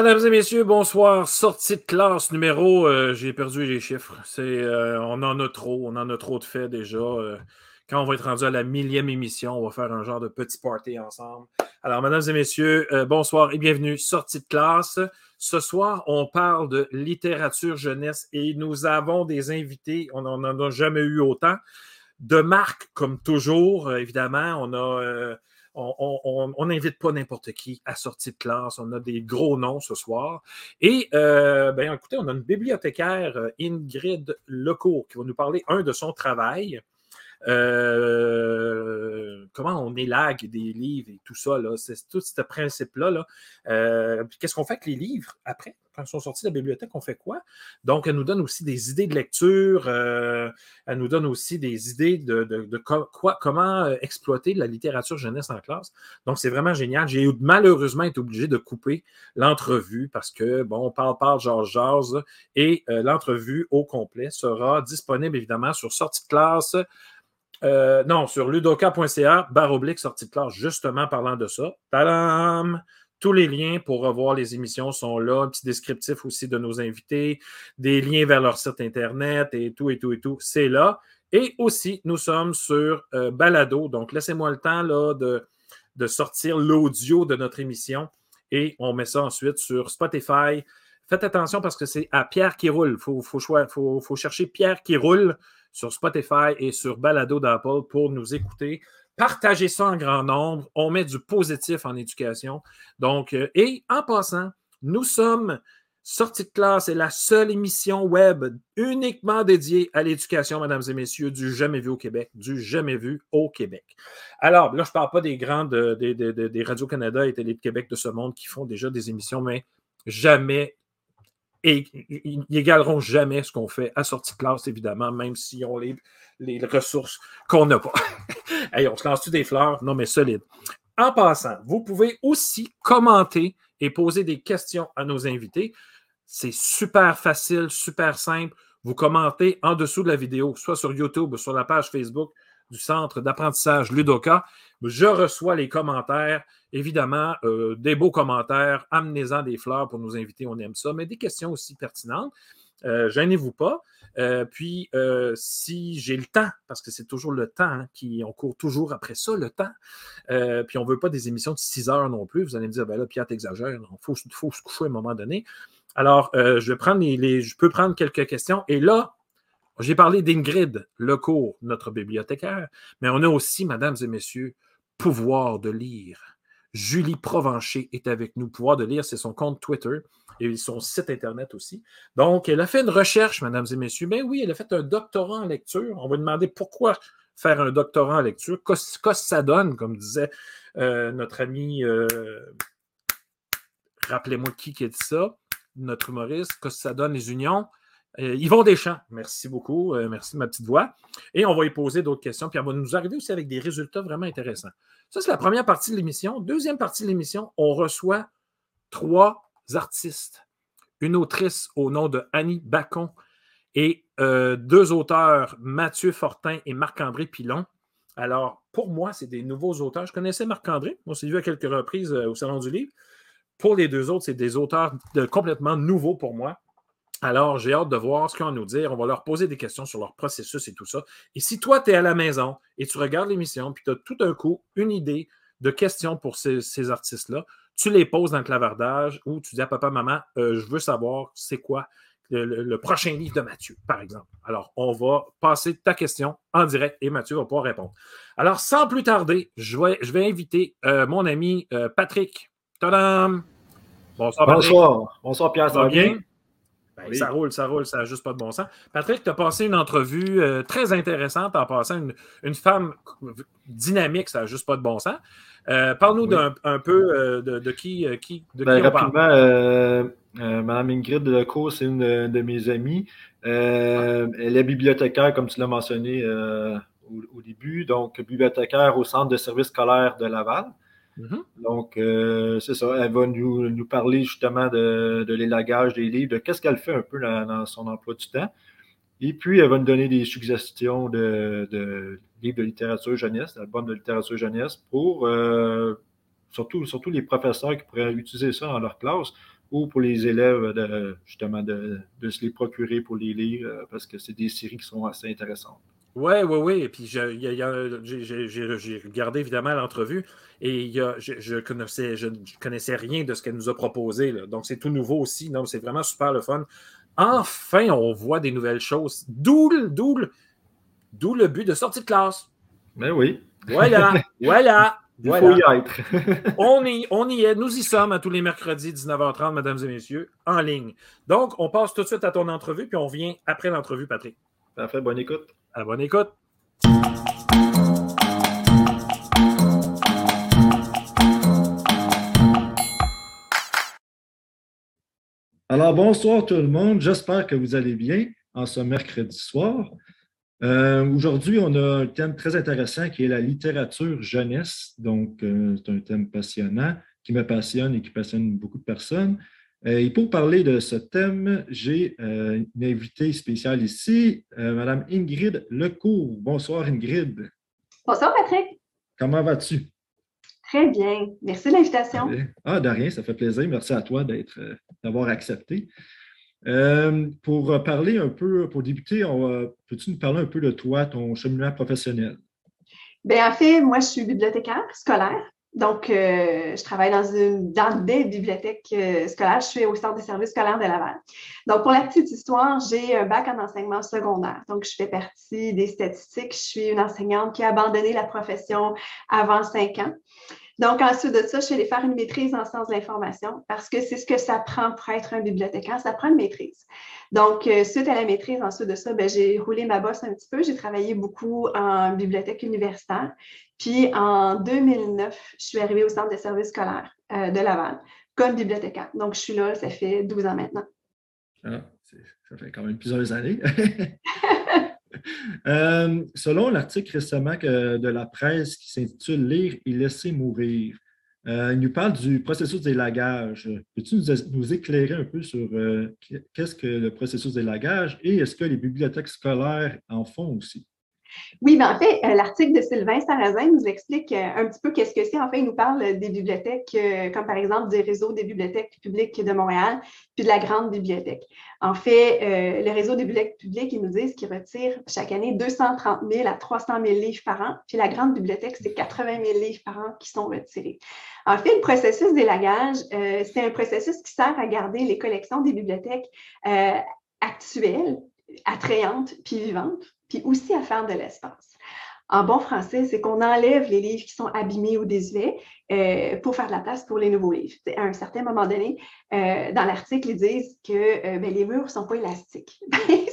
Mesdames et messieurs, bonsoir. Sortie de classe numéro, euh, j'ai perdu les chiffres. C'est, euh, on en a trop, on en a trop de faits déjà. Euh, quand on va être rendu à la millième émission, on va faire un genre de petit party ensemble. Alors, mesdames et messieurs, bonsoir et bienvenue. Sortie de classe. Ce soir, on parle de littérature jeunesse et nous avons des invités. On n'en a jamais eu autant. De marque, comme toujours, évidemment. On a on n'invite pas n'importe qui à sortie de classe. On a des gros noms ce soir. Et, euh, ben, écoutez, on a une bibliothécaire, euh, Ingrid Lecourt, qui va nous parler, un, de son travail. Euh, comment on élague des livres et tout ça, c'est tout ce principe-là. Là. Qu'est-ce qu'on fait avec les livres après? Quand ils sont sortis de la bibliothèque, on fait quoi? Donc, elle nous donne aussi des idées de lecture, euh, elle nous donne aussi des idées de, quoi, comment euh, exploiter la littérature jeunesse en classe. Donc, c'est vraiment génial. J'ai malheureusement été obligé de couper l'entrevue parce que, bon, on parle, parle, Georges Jazz, et euh, l'entrevue au complet sera disponible évidemment sur sortie de classe. non, sur ludoka.ca, barre oblique sortie de classe, justement parlant de ça. Tadam! Tous les liens pour revoir les émissions sont là, un petit descriptif aussi de nos invités, des liens vers leur site Internet et tout, et tout, et tout, c'est là. Et aussi, nous sommes sur euh, Balado, donc laissez-moi le temps là, de, de sortir l'audio de notre émission et on met ça ensuite sur Spotify. Faites attention parce que c'est à Pierre qui roule. Il faut, faut, chercher Pierre qui roule sur Spotify et sur Balado d'Apple pour nous écouter. Partagez ça en grand nombre. On met du positif en éducation. Donc, euh, et en passant, nous sommes Sortie de classe est la seule émission web uniquement dédiée à l'éducation, mesdames et messieurs, du jamais vu au Québec, du jamais vu au Québec. Alors, là, je ne parle pas des grandes, euh, des, des Radio-Canada et Télé-Québec de ce monde qui font déjà des émissions, mais jamais et ils n'égaleront jamais ce qu'on fait à sortie de classe, évidemment, même si on les, les ressources qu'on n'a pas. on se lance-tu des fleurs? Non, mais solide. En passant, vous pouvez aussi commenter et poser des questions à nos invités. C'est super facile, super simple. Vous commentez en dessous de la vidéo, soit sur YouTube ou sur la page Facebook du Centre d'apprentissage Ludoka. Je reçois les commentaires, évidemment, euh, des beaux commentaires, amenez-en des fleurs pour nous inviter, on aime ça, mais des questions aussi pertinentes. Euh, gênez-vous pas. Euh, puis, si j'ai le temps, parce que c'est toujours le temps, hein, qui, on court toujours après ça, le temps. puis, on ne veut pas des émissions de 6 heures non plus. Vous allez me dire, ben là, Pierre, t'exagères. Il faut, se coucher à un moment donné. Alors, je, les, je peux prendre quelques questions. Et là, j'ai parlé d'Ingrid Lecourt, notre bibliothécaire, mais on a aussi, mesdames et messieurs, Pouvoir de lire. Julie Provencher est avec nous. Pouvoir de lire, c'est son compte Twitter et son site Internet aussi. Donc, elle a fait une recherche, mesdames et messieurs. Ben oui, elle a fait un doctorat en lecture. On va demander pourquoi faire un doctorat en lecture. Qu'est-ce que ça donne, comme disait euh, notre ami, euh, rappelez-moi qui qui a dit ça, notre humoriste, qu'est-ce que ça donne les unions? Euh, Yvon Deschamps, merci beaucoup. Euh, merci de ma petite voix. Et on va y poser d'autres questions. Puis on va nous arriver aussi avec des résultats vraiment intéressants. Ça, c'est la première partie de l'émission. Deuxième partie de l'émission, on reçoit trois artistes. Une autrice au nom de Annie Bacon et euh, deux auteurs, Mathieu Fortin et Marc-André Pilon. Alors, pour moi, c'est des nouveaux auteurs. Je connaissais Marc-André. On s'est vu à quelques reprises au Salon du Livre. Pour les deux autres, c'est des auteurs complètement nouveaux pour moi. Alors, j'ai hâte de voir ce qu'ils vont nous dire. On va leur poser des questions sur leur processus et tout ça. Et si toi, tu es à la maison et tu regardes l'émission, puis tu as tout un coup une idée de questions pour ces, artistes-là, tu les poses dans le clavardage ou tu dis à papa, maman, euh, je veux savoir c'est quoi le, prochain livre de Mathieu, par exemple. Alors, on va passer ta question en direct et Mathieu va pouvoir répondre. Alors, sans plus tarder, je vais, je vais inviter euh, mon ami euh, Patrick. Tadam! Bonsoir, Patrick. Bonsoir. Bonsoir, Pierre. Ça va bien? Ben, ça roule, ça roule, ça n'a juste pas de bon sens. Patrick, tu as passé une entrevue euh, très intéressante en passant une, femme dynamique, ça n'a juste pas de bon sens. Euh, parle-nous d'un un peu euh, de, qui, qui, de ben, rapidement, Mme Ingrid Lecourt, c'est une de, mes amies. Elle est bibliothécaire, comme tu l'as mentionné au, début, donc bibliothécaire au Centre de services scolaires de Laval. Mm-hmm. Donc, euh, c'est ça. Elle va nous, nous parler justement de, de l'élagage des livres, de qu'est-ce qu'elle fait un peu dans, son emploi du temps. Et puis, elle va nous donner des suggestions de, de livres de littérature jeunesse, d'albums de littérature jeunesse, pour euh, surtout, surtout les professeurs qui pourraient utiliser ça dans leur classe ou pour les élèves, justement, de, de se les procurer pour les lire, euh, parce que c'est des séries qui sont assez intéressantes. Oui, oui, oui. Et puis, j'ai regardé évidemment l'entrevue et je, ne connaissais, je connaissais rien de ce qu'elle nous a proposé. Donc, c'est tout nouveau aussi. Non, c'est vraiment super le fun. Enfin, on voit des nouvelles choses. D'où le but de sortie de classe. Ben oui. Voilà, voilà. Il faut y être. on, y, on y est. Nous y sommes à tous les mercredis, 19h30, mesdames et messieurs, en ligne. Donc, on passe tout de suite à ton entrevue, puis on vient après l'entrevue, Patrick. Parfait, bonne écoute. À bonne écoute. Alors, bonsoir tout le monde. J'espère que vous allez bien en ce mercredi soir. Euh, aujourd'hui, on a un thème très intéressant qui est la littérature jeunesse. Donc, euh, c'est un thème passionnant qui me passionne et qui passionne beaucoup de personnes. Euh, et pour parler de ce thème, j'ai une invitée spéciale ici, Madame Ingrid Lecourt. Bonsoir, Ingrid. Bonsoir, Patrick. Comment vas-tu? Très bien. Merci de l'invitation. Ah, de rien, ça fait plaisir. Merci à toi d'avoir accepté. Euh, pour parler un peu, pour débuter, peux-tu nous parler un peu de toi, ton cheminement professionnel? Bien, en fait, moi, je suis bibliothécaire scolaire. Donc, euh, je travaille dans, une, dans des bibliothèques euh, scolaires. Je suis au Centre des services scolaires de Laval. Donc, pour la petite histoire, j'ai un bac en enseignement secondaire. Donc, je fais partie des statistiques. Je suis une enseignante qui a abandonné la profession avant cinq ans. Donc, ensuite de ça, je suis allée faire une maîtrise en sciences de l'information parce que c'est ce que ça prend pour être un bibliothécaire, ça prend une maîtrise. Donc, euh, suite à la maîtrise, ensuite de ça, ben, j'ai roulé ma bosse un petit peu. J'ai travaillé beaucoup en bibliothèque universitaire. Puis, en 2009, je suis arrivée au Centre de services scolaires euh, de Laval comme bibliothécaire. Donc, je suis là, ça fait 12 ans maintenant. Ah, ça fait quand même plusieurs années. Euh, selon l'article récemment de la presse qui s'intitule Lire et laisser mourir, euh, il nous parle du processus d'élagage. Peux-tu nous, éclairer un peu sur euh, qu'est-ce que le processus d'élagage et est-ce que les bibliothèques scolaires en font aussi? Oui, mais en fait, euh, l'article de Sylvain Sarrazin nous explique euh, un petit peu qu'est-ce que c'est. En fait, il nous parle des bibliothèques, euh, comme par exemple des réseaux des bibliothèques publiques de Montréal, puis de la grande bibliothèque. En fait, le réseau des bibliothèques publiques, ils nous disent qu'ils retirent chaque année 230 000 à 300 000 livres par an, puis la grande bibliothèque, c'est 80 000 livres par an qui sont retirés. En fait, le processus d'élagage, c'est un processus qui sert à garder les collections des bibliothèques actuelles, attrayantes, puis vivantes puis aussi à faire de l'espace. En bon français, c'est qu'on enlève les livres qui sont abîmés ou désuets euh, pour faire de la place pour les nouveaux livres. À un certain moment donné, euh, dans l'article, ils disent que euh, ben, les murs ne sont pas élastiques.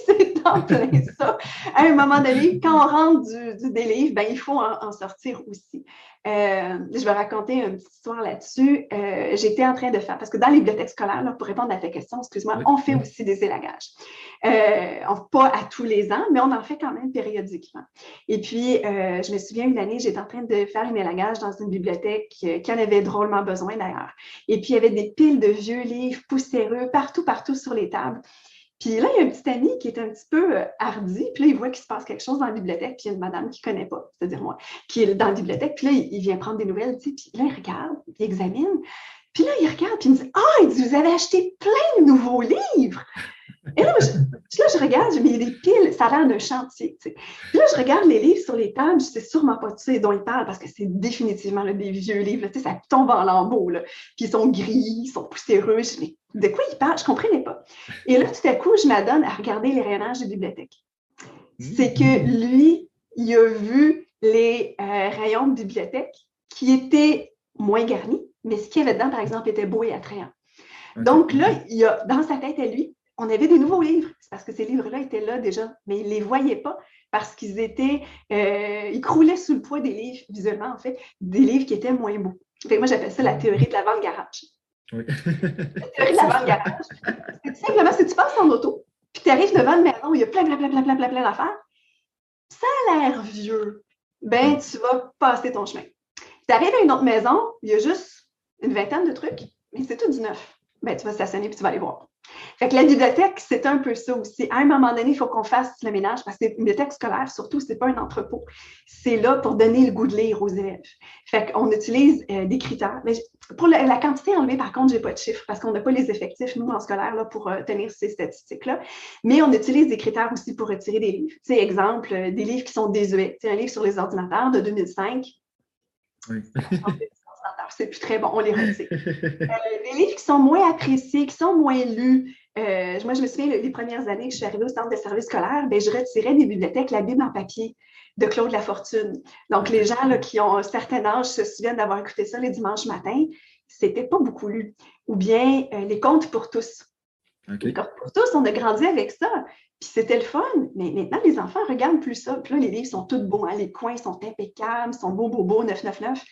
en plein ça. À un moment donné, quand on rentre du, des livres, ben, il faut en, sortir aussi. je vais raconter une petite histoire là-dessus. J'étais en train de faire, parce que dans les bibliothèques scolaires, pour répondre à ta question, excuse-moi, on fait aussi des élagages. pas à tous les ans, mais on en fait quand même périodiquement. Et puis, je me souviens une année, j'étais en train de faire un élagage dans une bibliothèque qui en avait drôlement besoin d'ailleurs. Et puis, il y avait des piles de vieux livres poussiéreux partout, partout sur les tables. Puis là, il y a un petit ami qui est un petit peu euh, hardi, puis là, il voit qu'il se passe quelque chose dans la bibliothèque, puis il y a une madame qui ne connaît pas, c'est-à-dire moi, qui est dans la bibliothèque, puis là, il vient prendre des nouvelles, tu sais, puis là, il regarde, il examine, puis là, il regarde, puis il me dit Ah, dit, vous avez acheté plein de nouveaux livres. Et là, je, là, je regarde, je mets des piles, ça a l'air d'un chantier. Puis là, je regarde les livres sur les tables, je sais sûrement pas sais, dont ils parlent parce que c'est définitivement des vieux livres. tu sais, ça tombe en lambeaux. Puis ils sont gris, ils sont poussiéreux. Je dis, de quoi ils parlent? Je ne comprenais pas. Et là, tout à coup, je m'adonne à regarder les rayonnages de bibliothèque. C'est que lui, il a vu les euh, rayons de bibliothèque qui étaient moins garnis, mais ce qu'il y avait dedans, par exemple, était beau et attrayant. Donc là, il a, dans sa tête à lui, on avait des nouveaux livres. C'est parce que ces livres-là étaient là déjà, mais ils ne les voyaient pas parce qu'ils étaient, euh, ils croulaient sous le poids des livres, visuellement, en fait, des livres qui étaient moins beaux. moi, j'appelle ça la théorie de la vente garage. Oui. la théorie de la vente garage. C'est simplement, si tu passes en auto, puis tu arrives devant une maison où il y a plein, plein, plein, plein, plein, plein, plein d'affaires, ça a l'air vieux, ben tu vas passer ton chemin. tu arrives à une autre maison, il y a juste une vingtaine de trucs, mais c'est tout du neuf. Ben, tu vas stationner puis tu vas aller voir. Fait que la bibliothèque, c'est un peu ça aussi. À un moment donné, il faut qu'on fasse le ménage parce que une bibliothèque scolaire, surtout, ce n'est pas un entrepôt. C'est là pour donner le goût de lire aux élèves. Fait qu'on utilise euh, des critères. Mais pour la, quantité enlevée, par contre, je n'ai pas de chiffres parce qu'on n'a pas les effectifs, nous, en scolaire, là, pour euh, tenir ces statistiques-là. Mais on utilise des critères aussi pour retirer des livres. Sais, exemple, euh, des livres qui sont désuets. Sais, un livre sur les ordinateurs de 2005. Oui. c'est plus très bon, on les retire. des livres qui sont moins appréciés, qui sont moins lus, euh, moi, je me souviens, les premières années que je suis arrivée au centre de services scolaires, ben, je retirais des bibliothèques la Bible en papier de Claude Lafortune. Donc, les gens là, qui ont un certain âge se souviennent d'avoir écouté ça les dimanches matins. C'était pas beaucoup lu. Ou bien euh, les contes pour tous. Les contes pour tous, on a grandi avec ça. Puis c'était le fun. Mais maintenant, les enfants regardent plus ça. Puis là, les livres sont tous beaux. Hein. Les coins sont impeccables, sont beaux, beaux, beaux, 999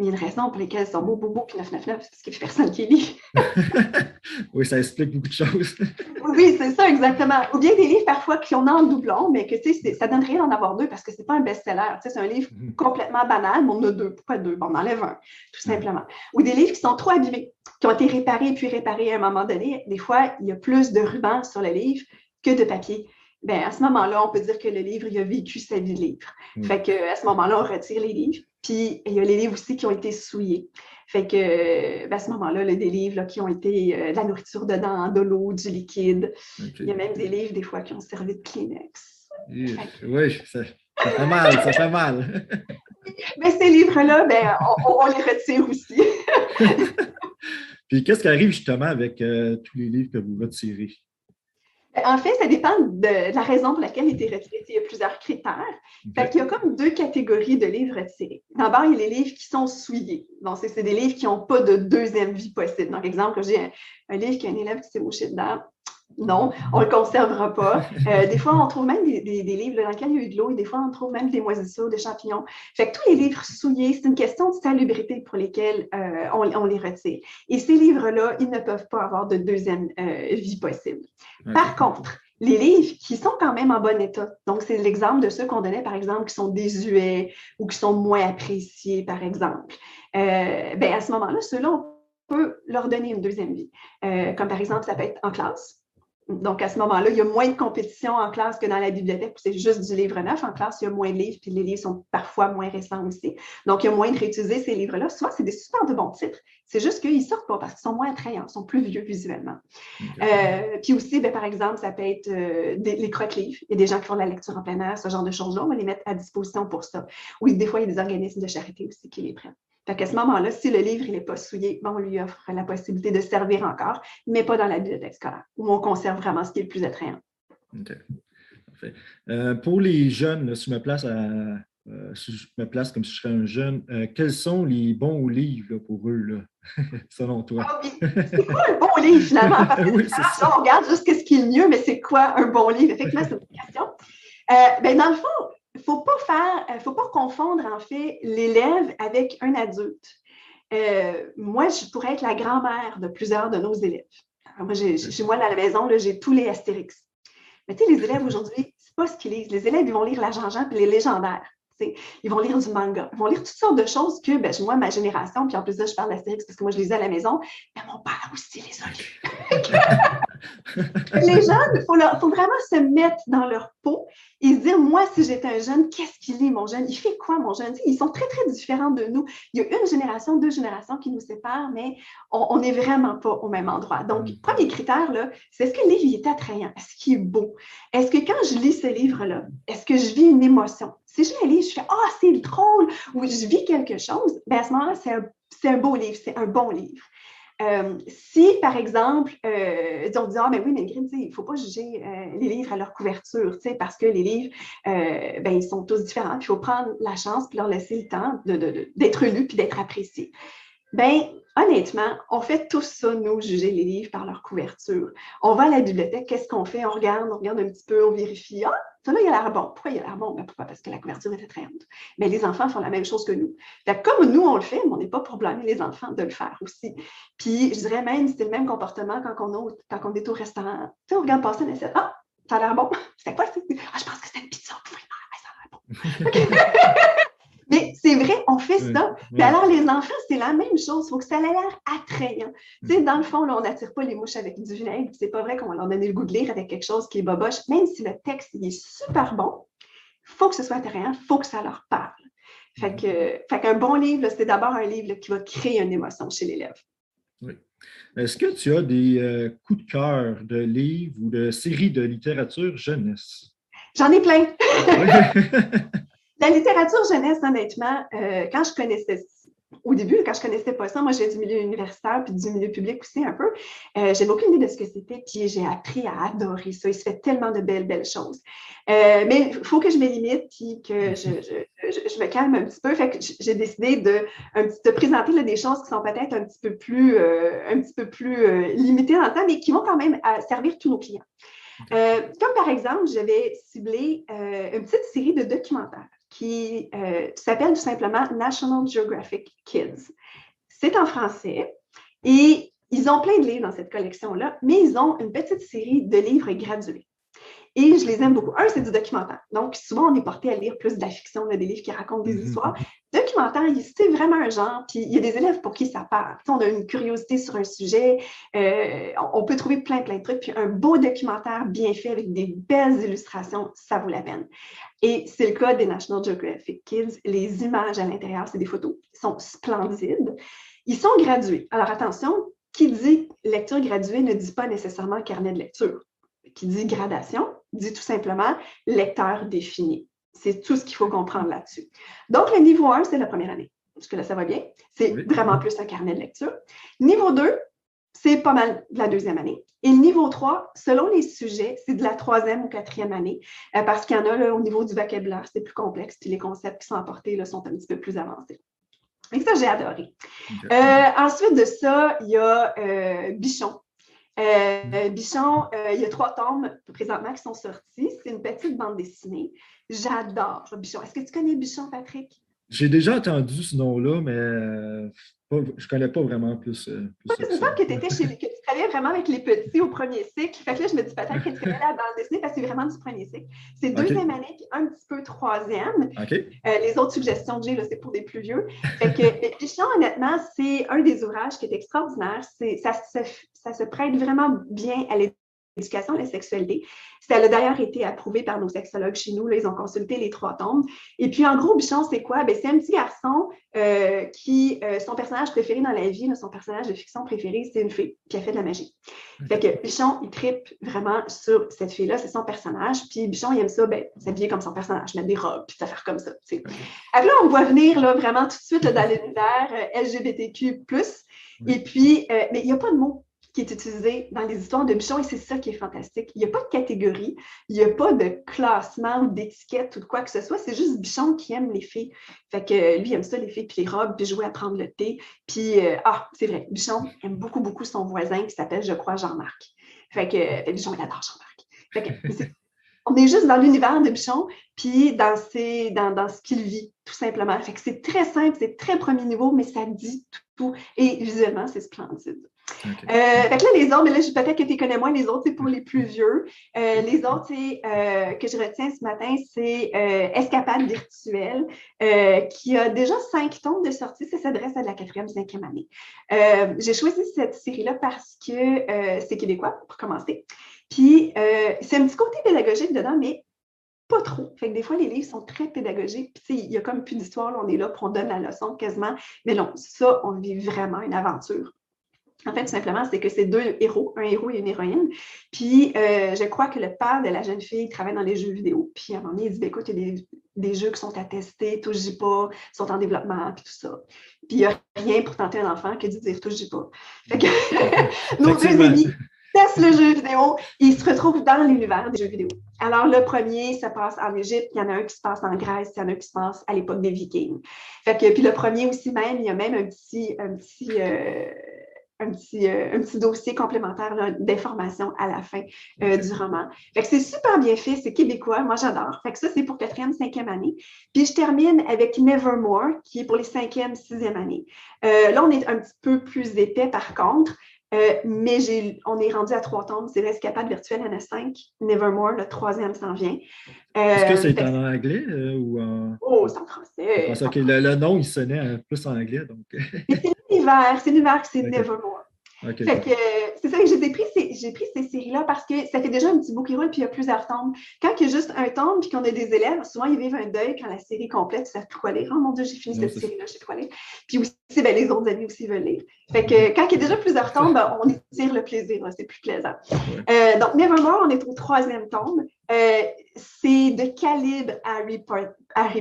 il y a une raison pour laquelle ils sont beaux, beaux, beaux, puis 999, c'est parce qu'il n'y a personne qui lit. oui, ça explique beaucoup de choses. oui, c'est ça, exactement. Ou bien des livres parfois qui ont en doublon, mais que ça donne rien d'en avoir deux parce que ce n'est pas un best-seller. C'est un livre mhm. complètement banal, mais on a deux. Pourquoi deux? Bon, on enlève un, tout simplement. Ou des livres qui sont trop abîmés, qui ont été réparés puis réparés à un moment donné. Des fois, il y a plus de ruban sur le livre que de papier. Bien, à ce moment-là, on peut dire que le livre, il a vécu sa vie de livre. Mhm. Fait que, à ce moment-là, on retire les livres. Puis il y a les livres aussi qui ont été souillés. Fait que ben, à ce moment-là, a des livres qui ont été euh, de la nourriture dedans, de l'eau, du liquide. Il y a même des livres, des fois, qui ont servi de Kleenex. Oui, ça, fait mal, ça fait mal. Mais ces livres-là, ben, on, les retire aussi. Puis qu'est-ce qui arrive justement avec euh, tous les livres que vous retirez? En fait, ça dépend de, la raison pour laquelle il été retiré. Il y a plusieurs critères. il y a comme deux catégories de livres retirés. D'abord, il y a les livres qui sont souillés. Donc, c'est des livres qui n'ont pas de deuxième vie possible. Donc, exemple, j'ai un, un, livre qui a un élève qui s'est mouché dedans non, on ne le conservera pas. Euh, des fois, on trouve même des, livres dans lesquels il y a eu de l'eau et des fois, on trouve même des moisissures, des champignons. Fait que tous les livres souillés, c'est une question de salubrité pour lesquels euh, on, les retire. Et ces livres-là, ils ne peuvent pas avoir de deuxième euh, vie possible. Par contre, les livres qui sont quand même en bon état, donc c'est l'exemple de ceux qu'on donnait, par exemple, qui sont désuets ou qui sont moins appréciés, par exemple. ben à ce moment-là, ceux-là, on peut leur donner une deuxième vie. comme par exemple, ça peut être en classe donc, à ce moment-là, il y a moins de compétition en classe que dans la bibliothèque, c'est juste du livre neuf. En classe, il y a moins de livres, puis les livres sont parfois moins récents aussi. Donc, il y a moins de réutiliser ces livres-là. Souvent, c'est des super de bons titres. C'est juste qu'ils sortent pas parce qu'ils sont moins attrayants, ils sont plus vieux visuellement. Euh, puis aussi, ben, par exemple, ça peut être euh, les croque-livres. Il y a des gens qui font de la lecture en plein air, ce genre de choses-là. On va les mettre à disposition pour ça. Oui, des fois, il y a des organismes de charité aussi qui les prennent. Fait qu'à ce moment-là, si le livre n'est pas souillé, ben, on lui offre la possibilité de servir encore, mais pas dans la bibliothèque scolaire, où on conserve vraiment ce qui est le plus attrayant. OK. Parfait. Euh, pour les jeunes, si je me place euh, je me place comme si je serais un jeune, euh, quels sont les bons livres pour eux, là, selon toi? Ah c'est quoi un bon livre finalement? Parce que oui, ça. on regarde juste ce qui est le mieux, mais c'est quoi un bon livre? Effectivement, c'est une question. ben, dans le fond, faut pas faire, euh, faut pas confondre en fait l'élève avec un adulte. Euh, moi, je pourrais être la grand-mère de plusieurs de nos élèves. moi, chez moi, à la maison, j'ai tous les Astérix. Mais tu sais, les élèves aujourd'hui, c'est pas ce qu'ils lisent. Les élèves, ils vont lire la Jean-Jean et les légendaires. Ils vont lire du manga. Ils vont lire toutes sortes de choses que, ben, moi, ma génération, puis en plus, là, je parle d'Astérix parce que moi, je lisais à la maison, mais mon père aussi les a les jeunes, il faut, faut, vraiment se mettre dans leur peau et se dire, moi, si j'étais un jeune, qu'est-ce qu'il lit, mon jeune? Il fait quoi, mon jeune? Ils sont très, très différents de nous. Il y a une génération, deux générations qui nous séparent, mais on n'est vraiment pas au même endroit. Donc, mm. premier critère, là, c'est est-ce que le livre est attrayant? Est-ce qu'il est beau? Est-ce que quand je lis ce livre-là, est-ce que je vis une émotion? Si je lis, je fais Ah, oh, c'est drôle ou je vis quelque chose, bien à ce moment-là, c'est un, beau livre, c'est un bon livre. Euh, si, par exemple, euh, on dit Ah, mais oui, mais il ne faut pas juger euh, les livres à leur couverture, parce que les livres, ben, ils sont tous différents. Il faut prendre la chance puis leur laisser le temps d'être lus puis d'être appréciés. Ben, honnêtement, on fait tout ça, nous, juger les livres par leur couverture. On va à la bibliothèque, qu'est-ce qu'on fait? On regarde, on regarde un petit peu, on vérifie. Ah, ça là, il a l'air bon. Pourquoi il a l'air bon? Ben, pourquoi? Parce que la couverture est attrayante. Mais les enfants font la même chose que nous. comme nous, on le fait, mais on n'est pas pour blâmer les enfants de le faire aussi. Puis, je dirais même, c'est le même comportement quand on, a, quand on est au restaurant. Tu sais, on regarde passer une assiette. Ah, ça a l'air bon. C'est quoi? Ah, je pense que c'est une pizza. Ah, ça a l'air bon. Mais c'est vrai, on fait ça. Mais alors, les enfants, c'est la même chose. Il faut que ça ait l'air attrayant. Tu sais, dans le fond, là, on n'attire pas les mouches avec du vinaigre. C'est pas vrai qu'on va leur donner le goût de lire avec quelque chose qui est boboche. Même si le texte est super bon, il faut que ce soit attrayant, il faut que ça leur parle. Fait que, qu'un bon livre, c'est d'abord un livre qui va créer une émotion chez l'élève. Oui. Est-ce que tu as des euh, coups de cœur de livres ou de séries de littérature jeunesse? J'en ai plein. La littérature jeunesse, honnêtement, euh, quand je connaissais au début, quand je ne connaissais pas ça, moi, j'ai du milieu universitaire puis du milieu public aussi un peu. Euh, j'avais aucune idée de ce que c'était, puis j'ai appris à adorer ça. Il se fait tellement de belles, belles choses. Euh, mais il faut que je me limite puis que je, me calme un petit peu. Fait que j'ai décidé de, un présenter des choses qui sont peut-être un petit peu plus, un petit peu plus limitées dans le temps, mais qui vont quand même servir tous nos clients. Euh, comme par exemple, j'avais ciblé euh, une petite série de documentaires qui euh, s'appelle tout simplement National Geographic Kids. C'est en français et ils ont plein de livres dans cette collection-là, mais ils ont une petite série de livres gradués. Et je les aime beaucoup. Un, c'est du documentaire. Donc, souvent, on est porté à lire plus de la fiction, des livres qui racontent des mhm. histoires. Documentaire, c'est vraiment un genre. Puis, il y a des élèves pour qui ça parle. on a une curiosité sur un sujet. Euh, on peut trouver plein, plein de trucs. Puis, un beau documentaire bien fait avec des belles illustrations, ça vaut la peine. Et c'est le cas des National Geographic Kids. Les images à l'intérieur, c'est des photos sont splendides. Ils sont gradués. Alors, attention, qui dit lecture graduée ne dit pas nécessairement carnet de lecture qui dit gradation, dit tout simplement lecteur défini. C'est tout ce qu'il faut comprendre là-dessus. Donc, le niveau 1, c'est la première année. Parce que là, ça va bien? C'est vraiment plus un carnet de lecture. Niveau 2, c'est pas mal de la deuxième année. Et le niveau 3, selon les sujets, c'est de la troisième ou quatrième année, euh, parce qu'il y en a au niveau du vocabulaire, c'est plus complexe, puis les concepts qui sont apportés là, sont un petit peu plus avancés. Et ça, j'ai adoré. Euh, ensuite de ça, il y a euh, Bichon, euh, Bichon, euh, il y a trois tomes présentement qui sont sortis. C'est une petite bande dessinée. J'adore Bichon. Est-ce que tu connais Bichon, Patrick? J'ai déjà entendu ce nom-là, mais euh, je ne connais pas vraiment plus. plus ça, ça que, étais chez, que tu travaillais vraiment avec les petits au premier cycle. Fait que là, je me dis peut-être que tu connais la bande dessinée parce que c'est vraiment du premier cycle. C'est deuxième année puis un petit peu troisième. les autres suggestions que j'ai, c'est pour des plus vieux. Fait que honnêtement, c'est un des ouvrages qui est extraordinaire. Ça se ça se prête vraiment bien à l'éducation à la sexualité. Ça a d'ailleurs été approuvé par nos sexologues chez nous. Là, ils ont consulté les trois tombes. Et puis, en gros, Bichon, c'est quoi? Ben, c'est un petit garçon euh, qui, euh, son personnage préféré dans la vie, son personnage de fiction préféré, c'est une fée qui a fait de la magie. Fait que Bichon, il tripe vraiment sur cette fille-là, c'est son personnage. Puis Bichon, il aime ça, ben, s'habiller comme son personnage, mettre des robes, puis ça faire comme ça. Alors là, on voit venir là, vraiment tout de suite dans l'univers euh, LGBTQ. Et puis, mais il n'y a pas de mots qui est utilisé dans les histoires de Bichon et c'est ça qui est fantastique. Il n'y a pas de catégorie, il n'y a pas de classement ou d'étiquette ou de quoi que ce soit. C'est juste Bichon qui aime les filles. Fait que lui, il aime ça, les filles, puis les robes, puis jouer à prendre le thé. Puis, euh, ah, c'est vrai, Bichon aime beaucoup, beaucoup son voisin qui s'appelle, je crois, Jean-Marc. Fait que Bichon, il adore Jean-Marc. On est juste dans l'univers de Bichon, puis dans, dans, dans ce qu'il vit, tout simplement. Fait que c'est très simple, c'est très premier niveau, mais ça dit tout. Et visuellement, c'est splendide. Euh, fait que là, les autres, mais là, peut-être que tu connais moins, les autres, c'est pour les plus vieux. Euh, les autres, c'est, euh, que je retiens ce matin, c'est Escapade virtuelle, qui a déjà cinq tomes de sortie. Ça s'adresse à la quatrième, cinquième année. J'ai choisi cette série-là parce que c'est québécois, pour commencer. Puis, c'est un petit côté pédagogique dedans, mais pas trop. Fait que des fois, les livres sont très pédagogiques. Puis, il y a comme plus d'histoire. On est là pour on donne la leçon quasiment. Mais non, ça, on vit vraiment une aventure. En fait, tout simplement, c'est que c'est deux héros, un héros et une héroïne. Puis, euh, je crois que le père de la jeune fille travaille dans les jeux vidéo. Puis, à un moment donné, il dit ben, écoute, il y a des, jeux qui sont à tester, touche pas, sont en développement, puis tout ça. Puis, il n'y a rien pour tenter un enfant que de dire touche pas. Fait que nos deux amis testent le jeu vidéo ils se retrouvent dans l'univers des jeux vidéo. Alors, le premier, ça passe en Égypte, il y en a un qui se passe en Grèce, il y en a un qui se passe à l'époque des Vikings. Fait que, puis le premier aussi même, il y a même un petit, un petit euh, un petit, euh, un petit dossier complémentaire d'informations à la fin euh, du roman. Fait que c'est super bien fait, c'est québécois, moi j'adore. Fait que ça, c'est pour quatrième, cinquième année. Puis je termine avec Nevermore, qui est pour les cinquième, sixième années. Euh, là, on est un petit peu plus épais par contre. mais on est rendu à trois tombes. C'est Rescapade virtuelle, en a cinq. Nevermore, le troisième s'en vient. Est-ce que c'est en anglais ou en. Oh, c'est en français. le, nom, il sonnait plus en anglais. Donc... c'est l'univers. C'est l'univers, c'est Nevermore c'est ça que j'ai pris, ces, pris ces séries-là parce que ça fait déjà un petit bout qui roule puis il y a plusieurs tombes. Quand il y a juste un tombe puis qu'on a des élèves, souvent ils vivent un deuil quand la série complète, ils savent plus quoi lire. Oh mon Dieu, j'ai fini cette série-là, je sais plus quoi lire. Puis aussi, ben, les autres amis aussi veulent lire. Fait que quand il y a déjà plusieurs tombes, ben, on étire le plaisir, c'est plus plaisant. Euh, donc, Nevermore, on est au troisième tombe. Euh, c'est de calibre Harry,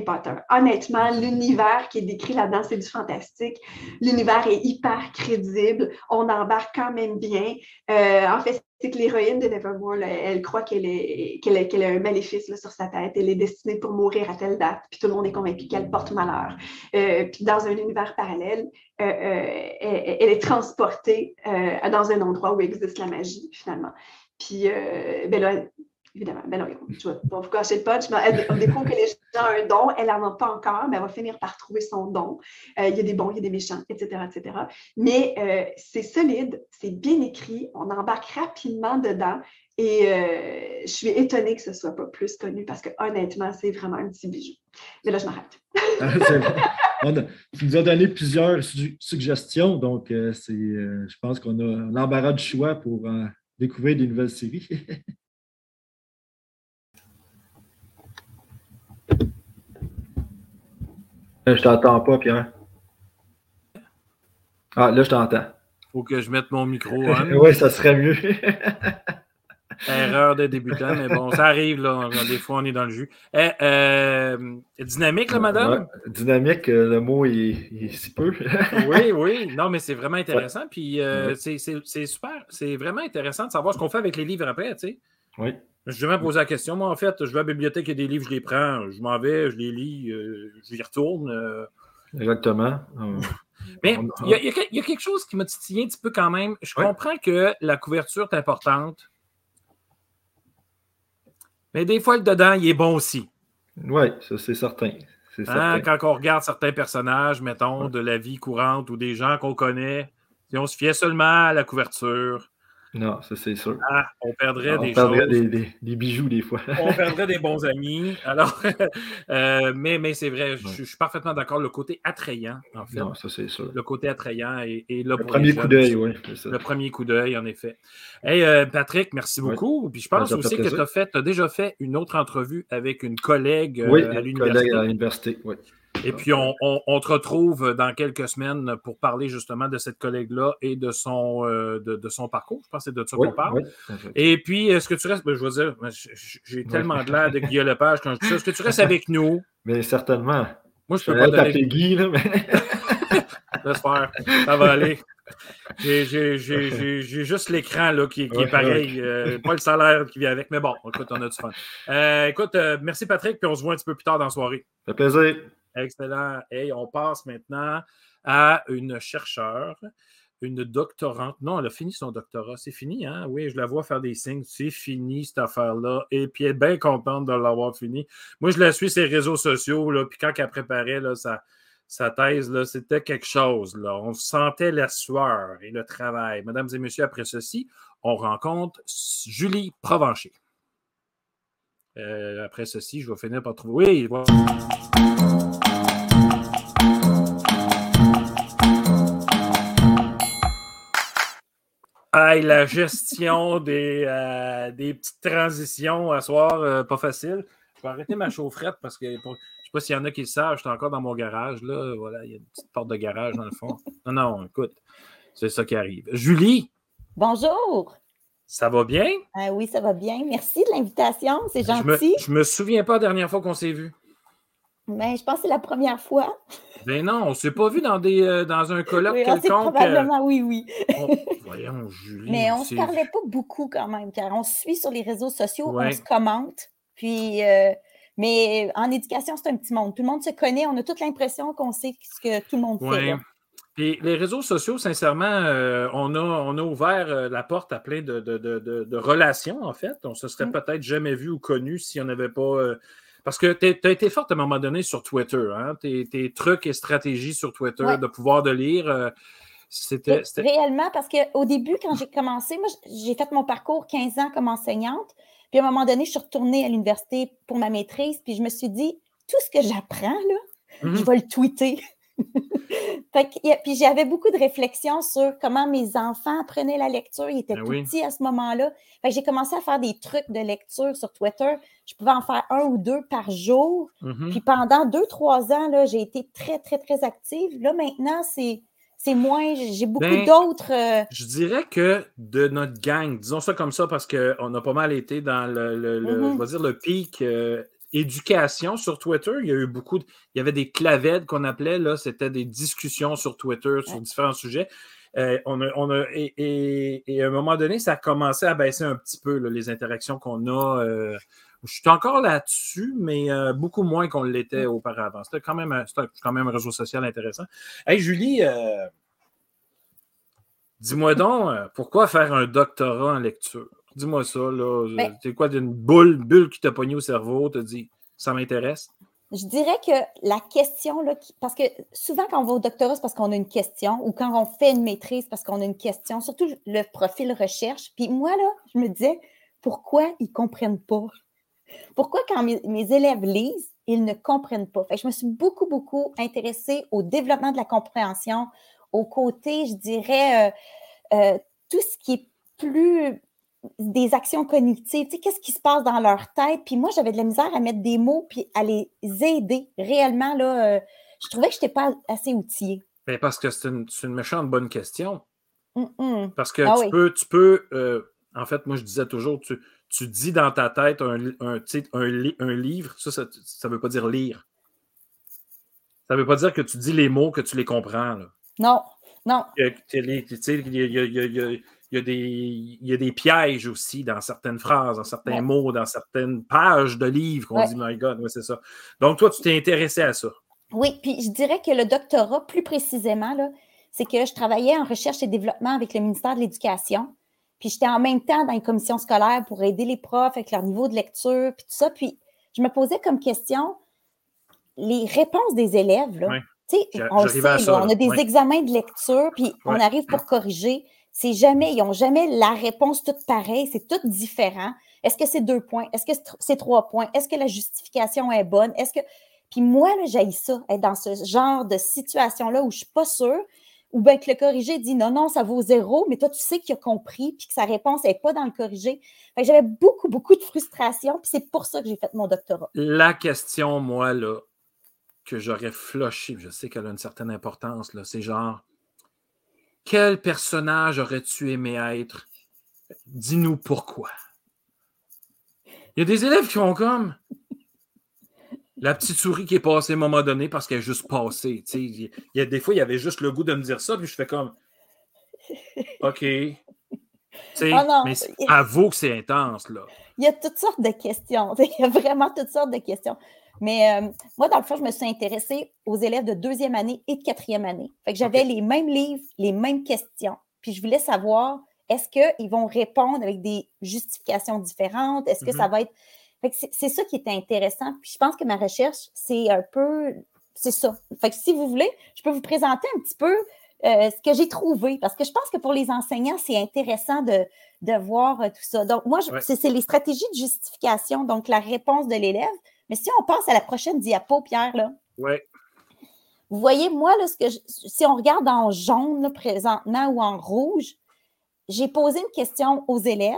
Potter. Honnêtement, l'univers qui est décrit là-dedans, c'est du fantastique. L'univers est hyper crédible. On embarque quand même bien. Euh, en fait, c'est que l'héroïne de Nevermore, elle croit qu'elle est, qu'elle, a un maléfice sur sa tête. Elle est destinée pour mourir à telle date. Puis tout le monde est convaincu qu'elle porte malheur. Euh, puis dans un univers parallèle, elle, elle, est transportée dans un endroit où existe la magie, finalement. Puis ben là, Évidemment. Ben non, je vais pas vous cacher le punch, mais elle découvre que les gens ont un don, elle n'en a pas encore, mais elle va finir par trouver son don. Euh, il y a des bons, il y a des méchants, etc. etc. Mais euh, c'est solide, c'est bien écrit, on embarque rapidement dedans et euh, je suis étonnée que ce ne soit pas plus connu parce que honnêtement, c'est vraiment un petit bijou. Mais là, je m'arrête. Ah, tu nous as donné plusieurs suggestions, donc c'est, je pense qu'on a l'embarras du choix pour découvrir des nouvelles séries. Euh, je t'entends pas, Pierre. Ah, là, je t'entends. Faut que je mette mon micro. oui, ça serait mieux. Erreur de débutant, mais bon, ça arrive, là. Des fois, on est dans le jus. Eh, euh, dynamique, là, madame? dynamique, euh, le mot est, si peu. oui, oui. Non, mais c'est vraiment intéressant. Puis, c'est super. C'est vraiment intéressant de savoir ce qu'on fait avec les livres après, tu sais. Oui. Je vais me poser la question. Moi, en fait, je vais à la bibliothèque, il y a des livres, je les prends, je m'en vais, je les lis, euh, je y retourne. Euh. Exactement. Mais il y, a quelque chose qui m'a titillé un petit peu quand même. Je comprends que la couverture est importante. Mais des fois, le dedans, il est bon aussi. Oui, ça, c'est certain. Hein, quand on regarde certains personnages, mettons, de la vie courante ou des gens qu'on connaît, si on se fiait seulement à la couverture, non, ça c'est sûr. Ah, on perdrait, des, des, bijoux des fois. on perdrait des bons amis. Alors, euh, mais, mais c'est vrai, je, suis parfaitement d'accord. Le côté attrayant, en fait. Non, ça c'est sûr. Le côté attrayant et, Le premier coup d'œil, oui. Le premier coup d'œil, en effet. Hey, euh, Patrick, merci beaucoup. Puis je pense aussi que tu as, fait, as déjà fait une autre entrevue avec une collègue euh, à l'université. Collègue à l'université, oui. Et puis, on, te retrouve dans quelques semaines pour parler justement de cette collègue-là et de son, euh, de, son parcours. Je pense que c'est de ça qu'on parle. et puis, est-ce que tu restes, ben, je veux dire, j'ai tellement de l'air de Guillaume Lepage quand je dis ça. Est-ce que tu restes avec nous? Mais certainement. Moi, je peux pas donner... Guy, là, mais... Laisse faire, ça va aller. J'ai juste l'écran qui, qui est pareil, euh, pas le salaire qui vient avec, mais bon, écoute, on a du fun. Euh, écoute, merci Patrick, puis on se voit un petit peu plus tard dans la soirée. Ça fait plaisir. Excellent. Et on passe maintenant à une chercheure, une doctorante. Non, elle a fini son doctorat. C'est fini, hein? Oui, je la vois faire des signes. C'est fini, cette affaire-là. Et puis, elle est bien contente de l'avoir fini. Moi, je la suis sur les réseaux sociaux, là, puis quand elle préparait là, sa, sa thèse, c'était quelque chose. On sentait la sueur et le travail. Mesdames et messieurs, après ceci, on rencontre Julie Provencher. Euh, après ceci, je vais finir par trouver. Oui. Aïe, la gestion des, euh, des petites transitions à soir, euh, pas facile. Je vais arrêter ma chaufferette parce que je ne sais pas s'il y en a qui le savent, je suis encore dans mon garage. Là. Voilà, il y a une petite porte de garage dans le fond. Non, non, écoute, c'est ça qui arrive. Julie! Bonjour! Ça va bien? Euh, oui, ça va bien. Merci de l'invitation, c'est gentil. Je me, me souviens pas la dernière fois qu'on s'est vu. Ben, je pense que c'est la première fois. Ben non, on ne s'est pas vu dans, des, euh, dans un colloque oui, quelconque. Probablement, oui, oui. voyons, Julie. Mais on ne se parlait pas beaucoup quand même, car on se suit sur les réseaux sociaux, on se commente. Puis, euh, mais en éducation, c'est un petit monde. Tout le monde se connaît, on a toute l'impression qu'on sait ce que tout le monde fait. Puis les réseaux sociaux, sincèrement, euh, on, a, on a ouvert la porte à plein de, de, de, relations, en fait. On se serait mm. peut-être jamais vu ou connu si on n'avait pas parce que tu as été forte à un moment donné sur Twitter, hein? tes, trucs et stratégies sur Twitter, de pouvoir de lire. Euh, C'était. Réellement, parce qu'au début, quand j'ai commencé, moi, j'ai fait mon parcours 15 ans comme enseignante. Puis à un moment donné, je suis retournée à l'université pour ma maîtrise. Puis je me suis dit, tout ce que j'apprends, là, je mm-hmm. vais le tweeter. puis j'avais beaucoup de réflexions sur comment mes enfants apprenaient la lecture. Ils étaient ben tout petits à ce moment-là. J'ai commencé à faire des trucs de lecture sur Twitter. Je pouvais en faire un ou deux par jour. Mm-hmm. Puis pendant deux, trois ans, j'ai été très, très, très active. Là, maintenant, c'est. C'est moins, j'ai beaucoup ben, d'autres. Euh, je dirais que de notre gang, disons ça comme ça parce qu'on a pas mal été dans le, mm-hmm. dire, le pic euh, éducation sur Twitter. Il y a eu beaucoup. il y avait des clavèdes qu'on appelait, là. C'était des discussions sur Twitter sur différents sujets. Euh, on a, et, à un moment donné, ça a commencé à baisser un petit peu les interactions qu'on a. Euh, je suis encore là-dessus, mais euh, beaucoup moins qu'on l'était auparavant. C'était quand, même, quand même un réseau social intéressant. Hey, Julie, dis-moi donc, pourquoi faire un doctorat en lecture? Dis-moi ça, là. Ben c'est quoi d'une boule, bulle qui t'a pogné au cerveau, t'as dit ça m'intéresse? Je dirais que la question, là, parce que souvent quand on va au doctorat, c'est parce qu'on a une question, ou quand on fait une maîtrise, parce qu'on a une question, surtout le profil recherche. Puis moi, là, je me disais, pourquoi ils ne comprennent pas? Pourquoi quand mes, élèves lisent, ils ne comprennent pas? Fait je me suis beaucoup, beaucoup intéressée au développement de la compréhension, au côté, je dirais, euh, euh, tout ce qui est plus des actions cognitives, tu sais, qu'est-ce qui se passe dans leur tête? Puis moi, j'avais de la misère à mettre des mots puis à les aider. Réellement, là, euh, je trouvais que je n'étais pas assez outillée. Ben, parce que c'est une, méchante bonne question. Parce que ah tu, peux, tu peux, euh, en fait, moi, je disais toujours, tu, tu dis dans ta tête un, un, un livre, ça, ça ne veut pas dire lire. Ça ne veut pas dire que tu dis les mots, que tu les comprends. Là. Non, non. Tu sais, il y a il y, a des, il y a des pièges aussi dans certaines phrases, dans certains mots, dans certaines pages de livres qu'on dit, my God, oui, c'est ça. Donc, toi, tu t'es intéressé à ça. Oui, puis je dirais que le doctorat, plus précisément, c'est que je travaillais en recherche et développement avec le ministère de l'Éducation. Puis j'étais en même temps dans les commissions scolaires pour aider les profs avec leur niveau de lecture, puis tout ça. Puis je me posais comme question les réponses des élèves. Là. on sait, on a des examens de lecture, puis on arrive pour corriger. C'est jamais, ils n'ont jamais la réponse toute pareille, c'est tout différent. Est-ce que c'est deux points? Est-ce que c'est trois points? Est-ce que la justification est bonne? Est-ce que. Puis moi, j'ai ça, être dans ce genre de situation-là où je ne suis pas sûre, ou bien que le corrigé dit non, non, ça vaut zéro, mais toi, tu sais qu'il a compris, puis que sa réponse n'est pas dans le corrigé. J'avais beaucoup, beaucoup de frustration, puis c'est pour ça que j'ai fait mon doctorat. La question, moi, là, que j'aurais flushé, je sais qu'elle a une certaine importance, là, c'est genre, quel personnage aurais-tu aimé être? Dis-nous pourquoi. Il y a des élèves qui font comme la petite souris qui est passée à un moment donné parce qu'elle est juste passée. Il y a des fois, il y avait juste le goût de me dire ça, puis je fais comme OK. Ah mais avoue que c'est intense, là. Il y a toutes sortes de questions. Il y a vraiment toutes sortes de questions. Mais euh, moi, dans le fond, je me suis intéressée aux élèves de deuxième année et de quatrième année. Fait que j'avais les mêmes livres, les mêmes questions. Puis je voulais savoir, est-ce qu'ils vont répondre avec des justifications différentes? Est-ce que ça mm-hmm. va être. Fait que c'est ça qui était intéressant. Puis je pense que ma recherche, c'est un peu. C'est ça. Fait que si vous voulez, je peux vous présenter un petit peu euh, ce que j'ai trouvé, parce que je pense que pour les enseignants, c'est intéressant de, de voir euh, tout ça. Donc, moi, c'est les stratégies de justification, donc la réponse de l'élève. Mais si on passe à la prochaine diapo, Pierre, là. Oui. Vous voyez, moi, là, ce que si on regarde en jaune présentement ou en rouge, j'ai posé une question aux élèves.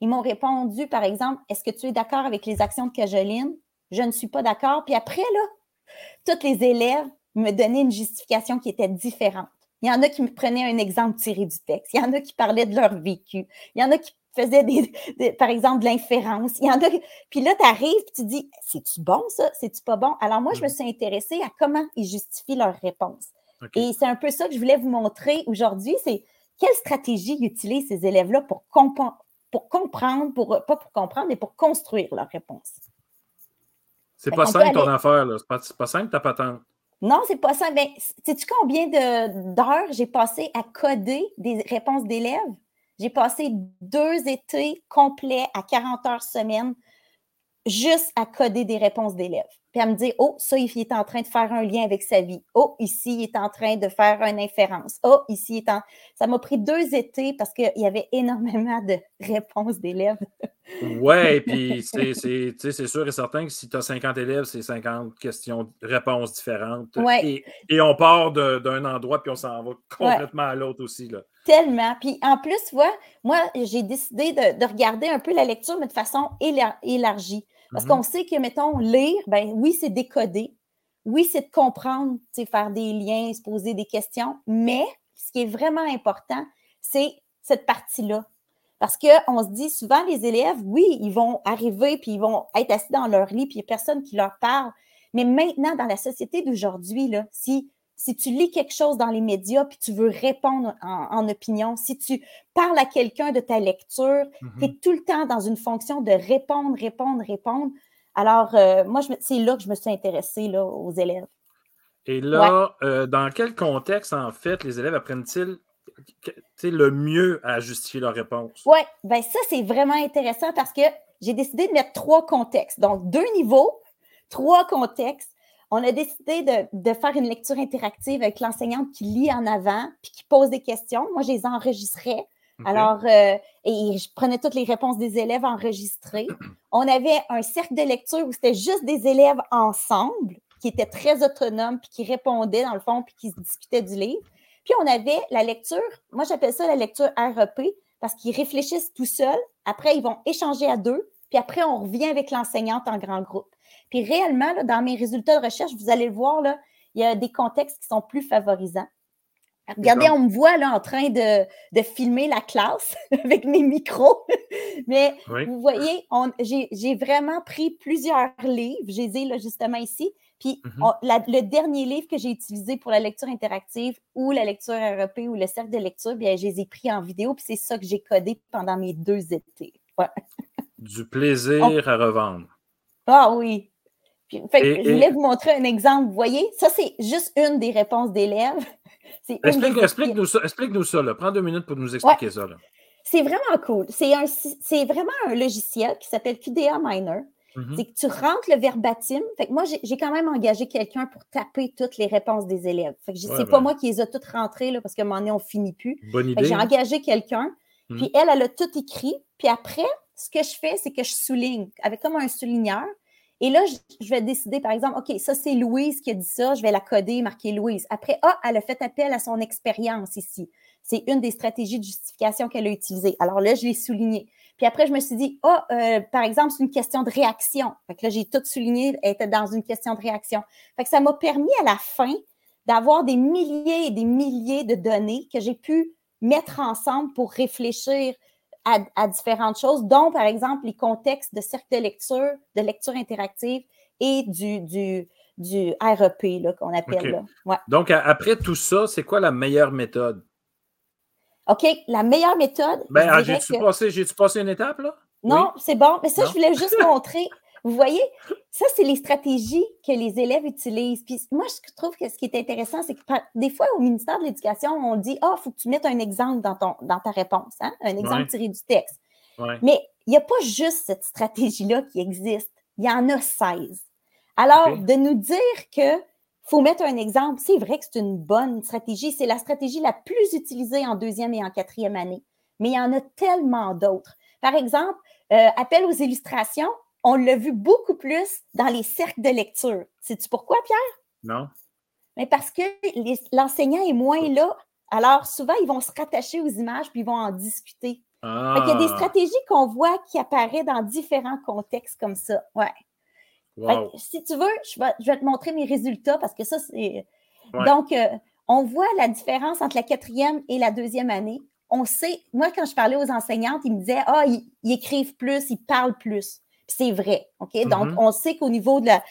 Ils m'ont répondu, par exemple, est-ce que tu es d'accord avec les actions de Cajoline? Je ne suis pas d'accord. Puis après, là, tous les élèves me donnaient une justification qui était différente. Il y en a qui me prenaient un exemple tiré du texte. Il y en a qui parlaient de leur vécu. Il y en a qui faisait des, par exemple, de l'inférence. Il y en a. Puis là, tu arrives et tu dis C'est-tu bon, ça? C'est-tu pas bon? Alors, moi, je me mmh. suis intéressée à comment ils justifient leurs réponses. Et c'est un peu ça que je voulais vous montrer aujourd'hui c'est quelle stratégie utilisent ces élèves-là pour, pour comprendre, pour, pas pour comprendre, mais pour construire leurs réponses. C'est pas simple ton affaire, là. C'est pas, pas simple ta patente. Non, c'est pas simple. Mais sais-tu combien d'heures j'ai passé à coder des réponses d'élèves? J'ai passé deux étés complets à 40 heures semaine juste à coder des réponses d'élèves. Puis à me dire, oh, ça, il est en train de faire un lien avec sa vie. Oh, ici, il est en train de faire une inférence. Oh, ici, il est en... Ça m'a pris deux étés parce qu'il y avait énormément de réponses d'élèves. ouais, puis c'est sûr et certain que si tu as 50 élèves, c'est 50 questions, réponses différentes. Ouais. Et, on part d'un endroit, puis on s'en va complètement à l'autre aussi. Là. Tellement. Puis en plus, tu vois, moi, j'ai décidé de, de, regarder un peu la lecture, mais de façon élargie. Parce mm-hmm. qu'on sait que, mettons, lire, ben oui, c'est décoder. Oui, c'est de comprendre, faire des liens, se poser des questions. Mais ce qui est vraiment important, c'est cette partie-là. Parce qu'on se dit souvent, les élèves, oui, ils vont arriver, puis ils vont être assis dans leur lit, puis il n'y a personne qui leur parle. Mais maintenant, dans la société d'aujourd'hui, si si tu lis quelque chose dans les médias puis tu veux répondre en, opinion, si tu parles à quelqu'un de ta lecture, tu es mhm. tout le temps dans une fonction de répondre, répondre, répondre. Alors, euh, moi, c'est là que je me suis intéressée là, aux élèves. Et là, euh, dans quel contexte, en fait, les élèves apprennent-ils le mieux à justifier leur réponse? Oui, bien ça, c'est vraiment intéressant parce que j'ai décidé de mettre trois contextes. Donc, deux niveaux, trois contextes on a décidé de, faire une lecture interactive avec l'enseignante qui lit en avant puis qui pose des questions. Moi, je les enregistrais. Alors, euh, et je prenais toutes les réponses des élèves enregistrées. On avait un cercle de lecture où c'était juste des élèves ensemble qui étaient très autonomes puis qui répondaient dans le fond puis qui se discutaient du livre. Puis on avait la lecture, moi j'appelle ça la lecture REP parce qu'ils réfléchissent tout seuls. Après, ils vont échanger à deux. Puis après, on revient avec l'enseignante en grand groupe. Puis réellement, dans mes résultats de recherche, vous allez le voir, là, il y a des contextes qui sont plus favorisants. Regardez, on me voit là en train de, filmer la classe avec mes micros. Mais vous voyez, j'ai vraiment pris plusieurs livres. J'ai dit là justement ici. Puis mm-hmm. le dernier livre que j'ai utilisé pour la lecture interactive ou la lecture REP ou le cercle de lecture, bien, je les ai pris en vidéo. Puis c'est ça que j'ai codé pendant mes deux étés. Du plaisir à revendre. Ah oui, je voulais vous montrer un exemple. Vous voyez, ça, c'est juste une des réponses d'élèves. Explique-nous ça. Explique ça Prends deux minutes pour nous expliquer ça. C'est vraiment cool. C'est vraiment un logiciel qui s'appelle QDA Miner. Mm-hmm. C'est que tu rentres le verbatim. Fait que moi, j'ai quand même engagé quelqu'un pour taper toutes les réponses des élèves. Fait que c'est pas moi qui les a toutes rentrées là, parce qu'à un moment donné, on finit plus. Bonne idée. J'ai engagé quelqu'un, mm-hmm. puis elle, elle a tout écrit. Puis après, ce que je fais, c'est que je souligne avec comme un souligneur. Et là, je, vais décider, par exemple, OK, ça, c'est Louise qui a dit ça, je vais la coder, marquer Louise. Après, ah, elle a fait appel à son expérience ici. C'est une des stratégies de justification qu'elle a utilisées. Alors là, je l'ai souligné. Puis après, je me suis dit, ah, euh, par exemple, c'est une question de réaction. Fait que là, j'ai tout souligné, elle était dans une question de réaction. Fait que ça m'a permis à la fin d'avoir des milliers et des milliers de données que j'ai pu mettre ensemble pour réfléchir à, différentes choses, dont par exemple les contextes de cercle de lecture, de lecture interactive et du, du, du REP qu'on appelle. Là. Donc, après tout ça, c'est quoi la meilleure méthode? OK, la meilleure méthode. Ben, j'ai-tu passé, passé, une étape, là? Non, c'est bon. Mais ça, je voulais juste montrer vous voyez, ça, c'est les stratégies que les élèves utilisent. Puis moi, je trouve que ce qui est intéressant, c'est que des fois, au ministère de l'Éducation, on dit Ah, il faut que tu mettes un exemple dans, ton, dans ta réponse, hein? un exemple tiré du texte. Mais il n'y a pas juste cette stratégie-là qui existe. Il y en a 16. Alors, de nous dire que faut mettre un exemple, c'est vrai que c'est une bonne stratégie. C'est la stratégie la plus utilisée en deuxième et en quatrième année. Mais il y en a tellement d'autres. Par exemple, euh, appel aux illustrations, on l'a vu beaucoup plus dans les cercles de lecture. Sais-tu pourquoi, Pierre? Non. Mais parce que l'enseignant est moins là. Alors, souvent, ils vont se rattacher aux images puis ils vont en discuter. Il y a des ah. stratégies qu'on voit qui apparaissent dans différents contextes comme ça. Ouais. si tu veux, je vais, te montrer mes résultats parce que ça, c'est. Donc, euh, on voit la différence entre la quatrième et la deuxième année. On sait, moi, quand je parlais aux enseignantes, ils me disaient Ah, ils écrivent plus, ils parlent plus c'est vrai. OK? Donc, mm-hmm. on sait qu'au niveau de la.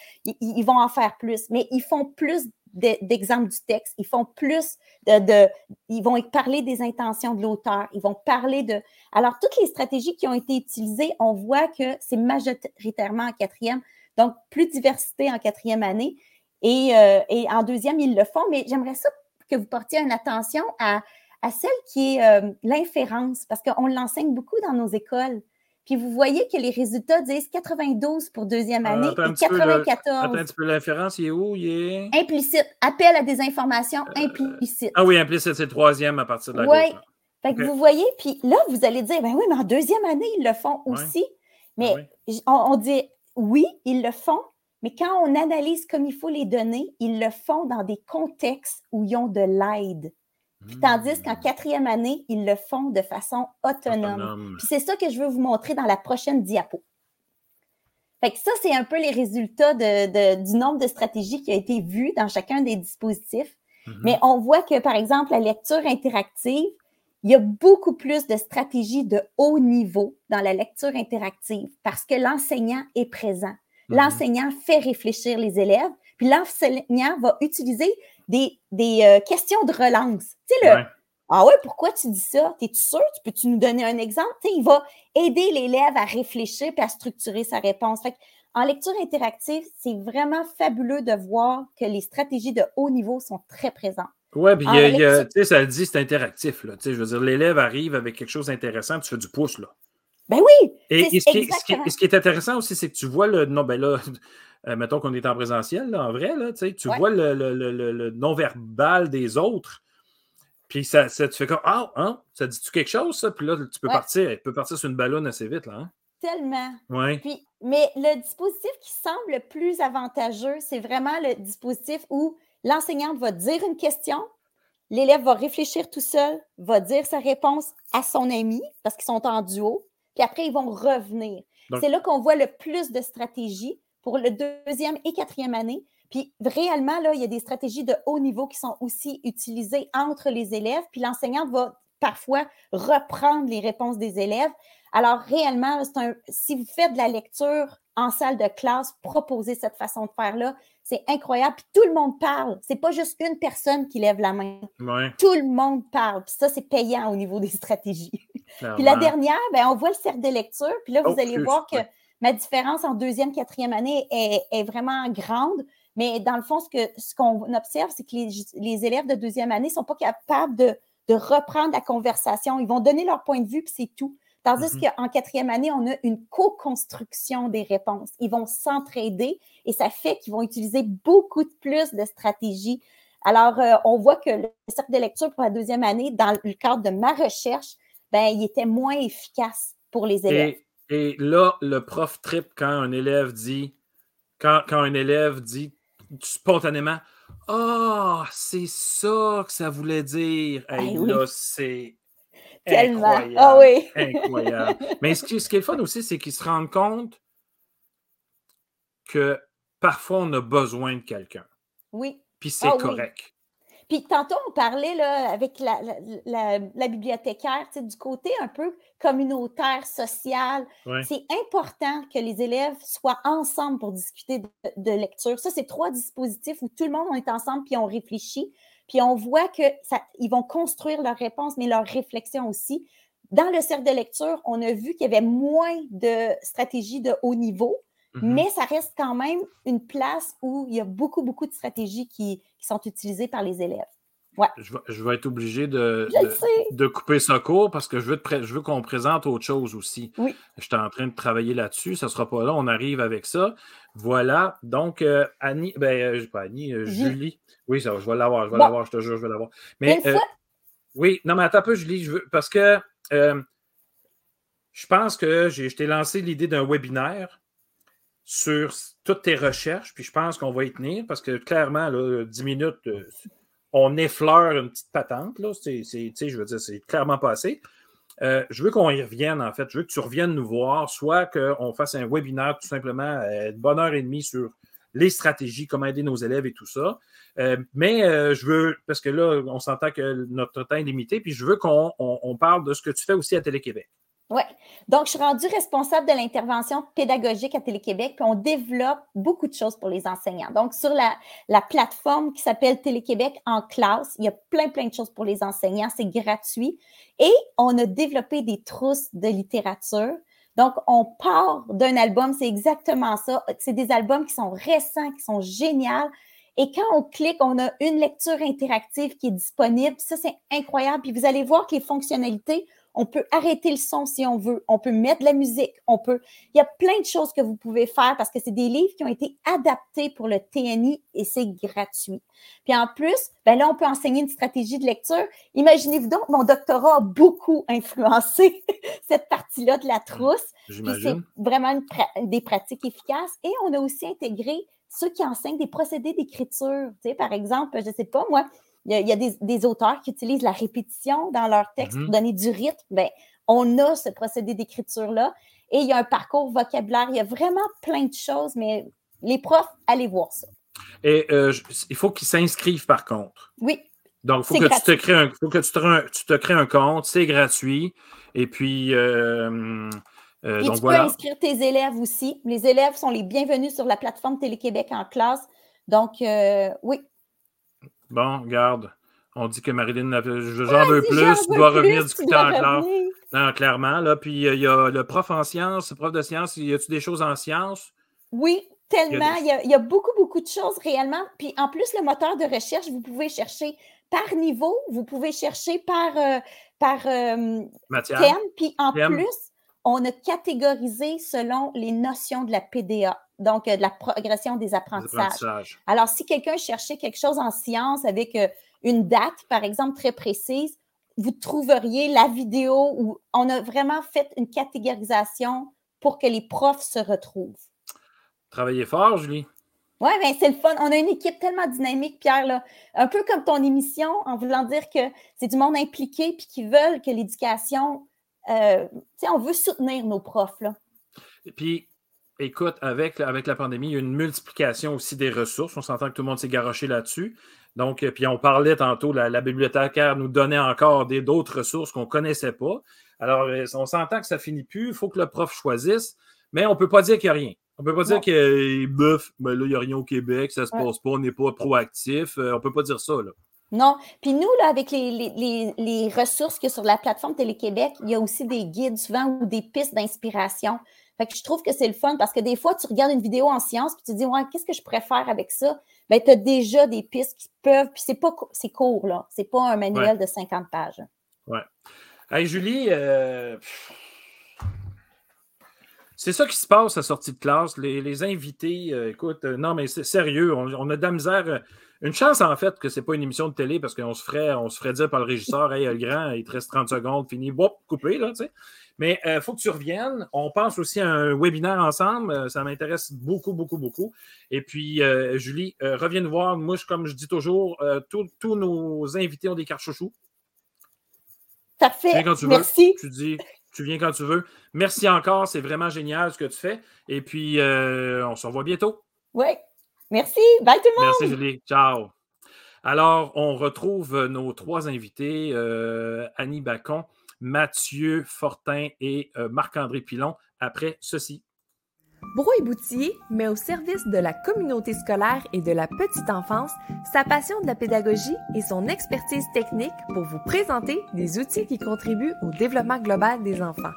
Ils, vont en faire plus, mais ils font plus d'exemples du texte, ils font plus de, Ils vont parler des intentions de l'auteur, ils vont parler de. Alors, toutes les stratégies qui ont été utilisées, on voit que c'est majoritairement en quatrième, donc plus diversité en quatrième année. Et, euh, en deuxième, ils le font, mais j'aimerais ça que vous portiez une attention à, celle qui est euh, l'inférence, parce qu'on l'enseigne beaucoup dans nos écoles puis vous voyez que les résultats disent 92 pour deuxième Ah, année un et petit peu, là. 94. Attends un petit peu, l'inférence, il est où? Il est... Implicite. Appel à des informations implicites. Ah oui, implicite, c'est le troisième à partir de la là. Fait que vous voyez, puis là, vous allez dire, ben oui, mais en deuxième année, ils le font Ouais. aussi. Mais Oui. j- on, on dit, oui, ils le font, mais quand on analyse comme il faut les données, ils le font dans des contextes où ils ont de l'aide. Puis tandis qu'en Hmm. quatrième année, ils le font de façon autonome. Autonome. Puis c'est ça que je veux vous montrer dans la prochaine diapo. Fait que ça, c'est un peu les résultats de- de- du nombre de stratégies qui a été vu dans chacun des dispositifs. Mhm. Mais on voit que, par exemple, la lecture interactive, il y a beaucoup plus de stratégies de haut niveau dans la lecture interactive parce que l'enseignant est présent. Mhm. L'enseignant fait réfléchir les élèves, puis l'enseignant va utiliser des, des, euh, questions de relance. Tu sais, le Ouais. Ah ouais, pourquoi tu dis ça? Es-tu sûr? Tu peux-tu nous donner un exemple? Tu sais, il va aider l'élève à réfléchir et à structurer sa réponse. Fait que en lecture interactive, c'est vraiment fabuleux de voir que les stratégies de haut niveau sont très présentes. Ouais, puis lecture- ça le dit, c'est interactif. Là. Tu sais, Je veux dire, l'élève arrive avec quelque chose d'intéressant, tu fais du pouce. Là. Ben oui! Et, ce, qui est, ce, qui est, exactement. ce qui est intéressant aussi, c'est que tu vois le. Non, ben là, euh, mettons qu'on est en présentiel, là, en vrai, là, tu Ouais. vois le, le- le- le- le non-verbal des autres. Puis ça, ça, tu fais comme Ah, hein, ça dit-tu quelque chose, ça? Puis là, tu peux Ouais. partir. Tu peux partir sur une ballonne assez vite, là. Hein? Tellement. Ouais. Puis, mais le dispositif qui semble le plus avantageux, c'est vraiment le dispositif où l'enseignante va dire une question, l'élève va réfléchir tout seul, va dire sa réponse à son ami parce qu'ils sont en duo, puis après, ils vont revenir. C'est là qu'on voit le plus de stratégies pour le deuxième et quatrième année. Puis réellement, là, il y a des stratégies de haut niveau qui sont aussi utilisées entre les élèves, puis l'enseignante va parfois reprendre les réponses des élèves. Alors, réellement, un, si vous faites de la lecture en salle de classe, proposez cette façon de faire-là. C'est incroyable. Puis tout le monde parle. C'est pas juste une personne qui lève la main. Ouais. Tout le monde parle. Puis ça, c'est payant au niveau des stratégies. Puis la dernière, ben, on voit le cercle de lecture. Puis là, vous Oh, allez voir que ma différence en deuxième, quatrième année est, est vraiment grande. Mais dans le fond, ce que ce qu'on observe, c'est que les, les élèves de deuxième année ne sont pas capables de, de reprendre la conversation. Ils vont donner leur point de vue, puis c'est tout. Tandis Mhm. qu'en quatrième année, on a une co-construction des réponses. Ils vont s'entraider et ça fait qu'ils vont utiliser beaucoup de plus de stratégies. Alors, euh, on voit que le cercle de lecture pour la deuxième année, dans le cadre de ma recherche, ben, il était moins efficace pour les élèves. Et, et là, le prof trip quand un élève dit, quand, quand un élève dit spontanément Ah, c'est ça que ça voulait dire. Hey, Ben oui. Là, c'est Tellement. incroyable. Ah oui. incroyable. Mais ce qui, ce qui est le fun aussi, c'est qu'ils se rendent compte que parfois on a besoin de quelqu'un. Oui. Puis c'est Ah oui. Puis tantôt, on parlait là, avec la, la, la- la bibliothécaire, du côté un peu communautaire, social. Ouais. C'est important que les élèves soient ensemble pour discuter de, de lecture. Ça, c'est trois dispositifs où tout le monde est ensemble puis on réfléchit. Puis on voit qu'ils vont construire leurs réponses, mais leurs réflexions aussi. Dans le cercle de lecture, on a vu qu'il y avait moins de stratégies de haut niveau, Mhm. mais ça reste quand même une place où il y a beaucoup, beaucoup de stratégies qui, qui sont utilisées par les élèves. Je, vais, je vais être obligé de, Je de- couper ça court parce que je veux, te je veux qu'on présente autre chose aussi. Oui. J'étais en train de travailler là-dessus. Ça ne sera pas là. On arrive avec ça. Voilà. Donc, euh, Annie, ben, euh, pas Annie, euh, Julie. Oui, ça, je vais l'avoir. Je vais Bon. l'avoir. Je te jure, je vais l'avoir. Mais euh, fois, oui, non, mais attends un peu, Julie. Je veux, parce que je pense que j'ai, je t'ai lancé l'idée d'un webinaire sur toutes tes recherches, puis je pense qu'on va y tenir parce que clairement, là, 10 minutes, euh, on effleure une petite patente. Là, c'est, je veux dire, c'est clairement pas assez. Euh, je veux qu'on y revienne, en fait. Je veux que tu reviennes nous voir, soit qu'on fasse un webinaire tout simplement euh, de bonne heure et demie sur les stratégies, comment aider nos élèves et tout ça. Euh, mais euh, je veux, parce que là, on s'entend que notre temps est limité, puis je veux qu'on on- on parle de ce que tu fais aussi à Télé-Québec. Oui. Donc, je suis rendue responsable de l'intervention pédagogique à Télé-Québec, puis on développe beaucoup de choses pour les enseignants. Donc, sur la, la plateforme qui s'appelle Télé-Québec en classe, il y a plein, plein de choses pour les enseignants. C'est gratuit. Et on a développé des trousses de littérature. Donc, on part d'un album, c'est exactement ça. C'est des albums qui sont récents, qui sont géniaux. Et quand on clique, on a une lecture interactive qui est disponible. Ça, c'est incroyable. Puis vous allez voir que les fonctionnalités On peut arrêter le son si on veut. On peut mettre de la musique. On peut. Il y a plein de choses que vous pouvez faire parce que c'est des livres qui ont été adaptés pour le TNI et c'est gratuit. Puis en plus, ben là, on peut enseigner une stratégie de lecture. Imaginez-vous donc, mon doctorat a beaucoup influencé cette partie-là de la trousse. C'est vraiment des pratiques efficaces. Et on a aussi intégré ceux qui enseignent des procédés d'écriture. Tu sais, par exemple, je ne sais pas, moi, il y a, des, auteurs qui utilisent la répétition dans leur texte pour mm-hmm. donner du rythme. Bien, on a ce procédé d'écriture-là et il y a un parcours vocabulaire. Il y a vraiment plein de choses, mais les profs, allez voir ça. Et euh, il faut qu'ils s'inscrivent par contre. Oui. Donc, il faut, que tu te crées un, faut que tu te, crées un compte, c'est gratuit. Et puis, euh, euh, Et tu peux inscrire tes élèves aussi. Les élèves sont les bienvenus sur la plateforme Télé-Québec en classe. Donc, euh, oui. Bon, garde. On dit que Marilyn, j'en veux plus, doit revenir discuter en classe. Non, clairement. Là. Puis il y a le prof en sciences, le prof de sciences. Y a-tu des choses en sciences? Oui, tellement. Il y, a, beaucoup, beaucoup de choses réellement. Puis en plus, le moteur de recherche, vous pouvez chercher par niveau, vous pouvez chercher par, euh, par thème. Puis en plus, on a catégorisé selon les notions de la PDA, donc euh, de la progression des apprentissages. Alors, si quelqu'un cherchait quelque chose en sciences avec euh, une date, par exemple, très précise, vous trouveriez la vidéo où on a vraiment fait une catégorisation pour que les profs se retrouvent. Travaillez fort, Julie. Oui, ben, c'est le fun. On a une équipe tellement dynamique, Pierre, là. un peu comme ton émission, en voulant dire que c'est du monde impliqué puis qui veulent que l'éducation euh, on veut soutenir nos profs. Là. Et puis, écoute, avec, avec la pandémie, il y a une multiplication aussi des ressources. On s'entend que tout le monde s'est garoché là-dessus. Donc, euh, puis on parlait tantôt, la, la bibliothécaire nous donnait encore d'autres ressources qu'on ne connaissait pas. Alors, euh, on s'entend que ça finit plus. Il faut que le prof choisisse, mais on ne peut pas dire qu'il n'y a rien. On ne peut pas dire que, bof, ben là, il n'y a rien au Québec, ça ne se passe pas, on n'est pas proactif. on ne peut pas dire ça. Là. Non. Puis nous, là, avec les, ressources qu'il y a sur la plateforme Télé-Québec, il y a aussi des guides souvent ou des pistes d'inspiration. Fait que je trouve que c'est le fun parce que des fois, tu regardes une vidéo en sciences puis tu te dis, ouais, qu'est-ce que je préfère avec ça? Bien, tu as déjà des pistes qui peuvent, puis c'est pas, c'est court, là. C'est pas un manuel de 50 pages. Ouais. Hey, Julie, euh, c'est ça qui se passe à sortie de classe. Les, invités, euh, écoute, euh, non, mais c'est sérieux, on, on, a de la misère. Une chance, en fait, que ce n'est pas une émission de télé parce qu'on se ferait, on se ferait dire par le régisseur Hey, le grand, il te reste 30 secondes, fini, boum, coupé, là, tu sais. Mais il euh, faut que tu reviennes. On pense aussi à un webinaire ensemble. Euh, ça m'intéresse beaucoup, beaucoup, beaucoup. Et puis, euh, Julie, reviens nous voir. Moi, comme je dis toujours, tous nos invités ont des cartes chouchous. Parfait. Merci. Tu dis, tu viens quand tu veux. Merci encore. C'est vraiment génial ce que tu fais. Et puis, on se revoit bientôt. Oui. Merci. Bye tout le monde. Merci, Julie. Ciao. Alors, on retrouve nos trois invités, Annie Bacon, Mathieu Fortin et euh, Marc-André Pilon, après ceci. Brouille Boutier met au service de la communauté scolaire et de la petite enfance sa passion de la pédagogie et son expertise technique pour vous présenter des outils qui contribuent au développement global des enfants.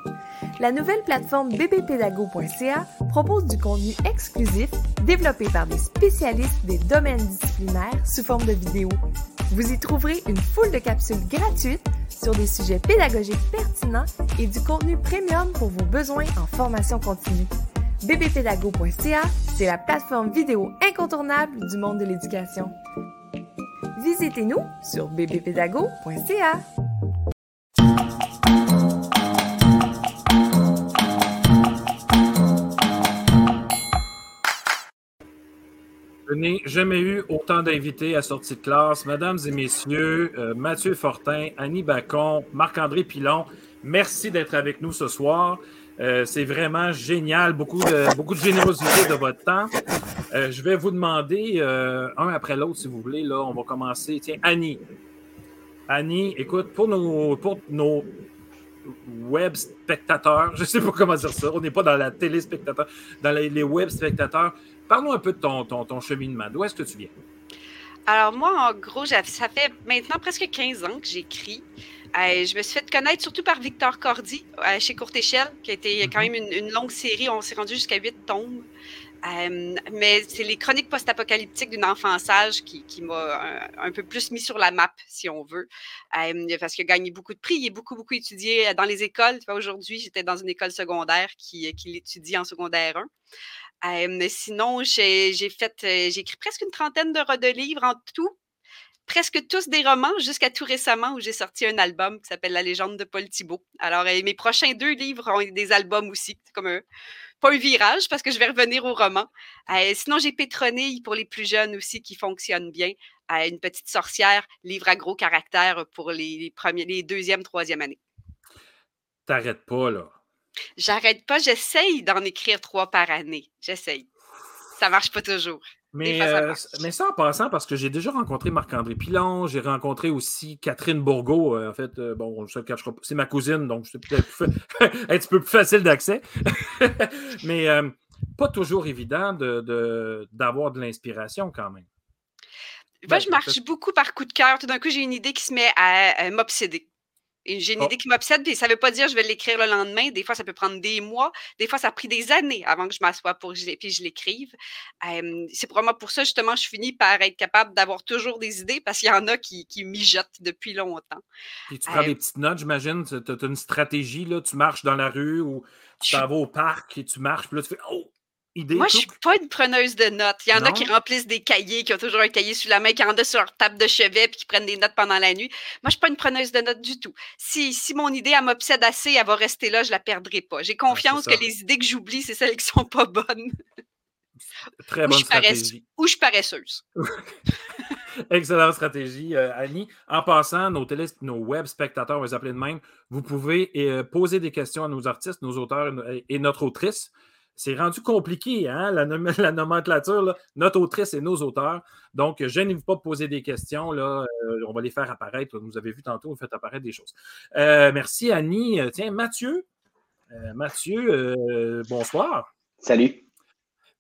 La nouvelle plateforme bbpédago.ca propose du contenu exclusif développé par des spécialistes des domaines disciplinaires sous forme de vidéos. Vous y trouverez une foule de capsules gratuites sur des sujets pédagogiques pertinents et du contenu premium pour vos besoins en formation continue bbpédago.ca, c'est la plateforme vidéo incontournable du monde de l'éducation. Visitez-nous sur bbpédago.ca. Je n'ai jamais eu autant d'invités à sortie de classe. Mesdames et messieurs, euh, Mathieu Fortin, Annie Bacon, Marc-André Pilon, merci d'être avec nous ce soir. Euh, c'est vraiment génial. Beaucoup de, beaucoup de générosité de votre temps. Euh, je vais vous demander un après l'autre, si vous voulez. Là, on va commencer. Tiens, Annie. Annie, écoute, pour nos, pour nos web spectateurs, je ne sais pas comment dire ça, on n'est pas dans la téléspectateur, dans les, web spectateurs. Parle-nous un peu de ton, ton, ton cheminement. D'où est-ce que tu viens? Alors, moi, en gros, ça fait maintenant presque 15 ans que j'écris. je me suis fait connaître surtout par Victor Cordy chez Courte Échelle, qui a été quand mm-hmm. même une, longue série. On s'est rendu jusqu'à huit tomes. mais c'est les chroniques post-apocalyptiques d'une enfant sage qui, m'a un, peu plus mis sur la map, si on veut. parce qu'il a gagné beaucoup de prix. Il est beaucoup, beaucoup étudié dans les écoles. Aujourd'hui, j'étais dans une école secondaire qui, qui l'étudie en secondaire 1. Mais sinon, j'ai fait, j'ai écrit presque une trentaine de, livres en tout presque tous des romans jusqu'à tout récemment où j'ai sorti un album qui s'appelle La légende de Paul Thibault. Alors, mes prochains deux livres ont des albums aussi. Comme un, pas un virage parce que je vais revenir au roman. sinon, j'ai Pétronille pour les plus jeunes aussi qui fonctionne bien. une petite sorcière, livre à gros caractère pour les, premiers, les deuxième, troisième années. T'arrêtes pas, là. J'arrête pas. J'essaye d'en écrire trois par année. J'essaye. Ça marche pas toujours. Mais, euh, mais ça en passant, parce que j'ai déjà rencontré Marc-André Pilon, j'ai rencontré aussi Catherine Bourgault. Euh, en fait, euh, bon, c'est ma cousine, donc c'est peut-être un petit peu plus facile d'accès. mais pas toujours évident d'avoir de, de l'inspiration quand même. Moi, ben, je marche beaucoup par coup de cœur. Tout d'un coup, j'ai une idée qui se met à m'obséder. J'ai une oh. idée qui m'obsède, puis ça ne veut pas dire que je vais l'écrire le lendemain. Des fois, ça peut prendre des mois. Des fois, ça a pris des années avant que je m'assoie pour que je, puis je l'écrive. c'est probablement pour ça, justement, je finis par être capable d'avoir toujours des idées parce qu'il y en a qui, qui mijotent depuis longtemps. Et tu prends des petites notes, j'imagine. Tu as, une stratégie, là. Tu marches dans la rue ou tu t'en vas au parc et tu marches, puis là, tu fais Oh, moi, je ne suis pas une preneuse de notes. Il y en a qui remplissent des cahiers, qui ont toujours un cahier sur la main, qui en ont sur leur table de chevet, puis qui prennent des notes pendant la nuit. Moi, je ne suis pas une preneuse de notes du tout. Si, si mon idée, elle m'obsède assez, elle va rester là, je ne la perdrai pas. J'ai confiance que les idées que j'oublie, c'est celles qui ne sont pas bonnes. Très bonne stratégie. Ou je suis paresseuse. Excellente stratégie, euh, Annie. En passant, nos, télé, nos web spectateurs, on va les appeler de même, vous pouvez euh, poser des questions à nos artistes, nos auteurs et notre autrice c'est rendu compliqué, hein, la, nomenclature, notre autrice et nos auteurs. Donc, je n'ai pas de poser des questions. Là, euh, on va les faire apparaître. Vous avez vu tantôt, vous faites apparaître des choses. Euh, merci, Annie. Euh, tiens, Mathieu. Mathieu, bonsoir. Salut.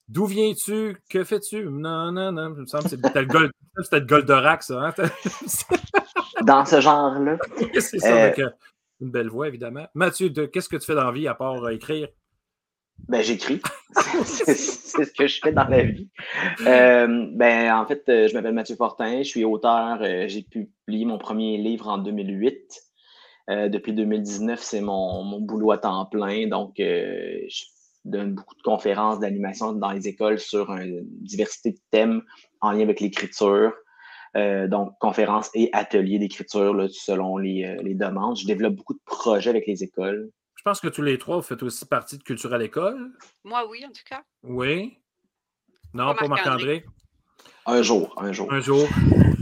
D'où viens-tu? Que fais-tu? Non, non, non. Il me semble que c'était le, Goldorak, ça. Hein? Dans ce genre-là. c'est ça, avec une belle voix, évidemment. Mathieu, qu'est-ce que tu fais dans la vie à part écrire? Ben, j'écris. c'est ce que je fais dans la vie. Euh, ben, en fait, euh, je m'appelle Mathieu Fortin, je suis auteur. Euh, j'ai publié mon premier livre en 2008. depuis 2019, c'est mon, mon, boulot à temps plein. Donc, je donne beaucoup de conférences d'animation dans les écoles sur une diversité de thèmes en lien avec l'écriture. donc, conférences et ateliers d'écriture selon les, les demandes. Je développe beaucoup de projets avec les écoles. Je pense que tous les trois, vous faites aussi partie de Culture à l'école. Moi, oui, en tout cas. Oui. Non, pas, Marc-André. Un jour, un jour. Un jour.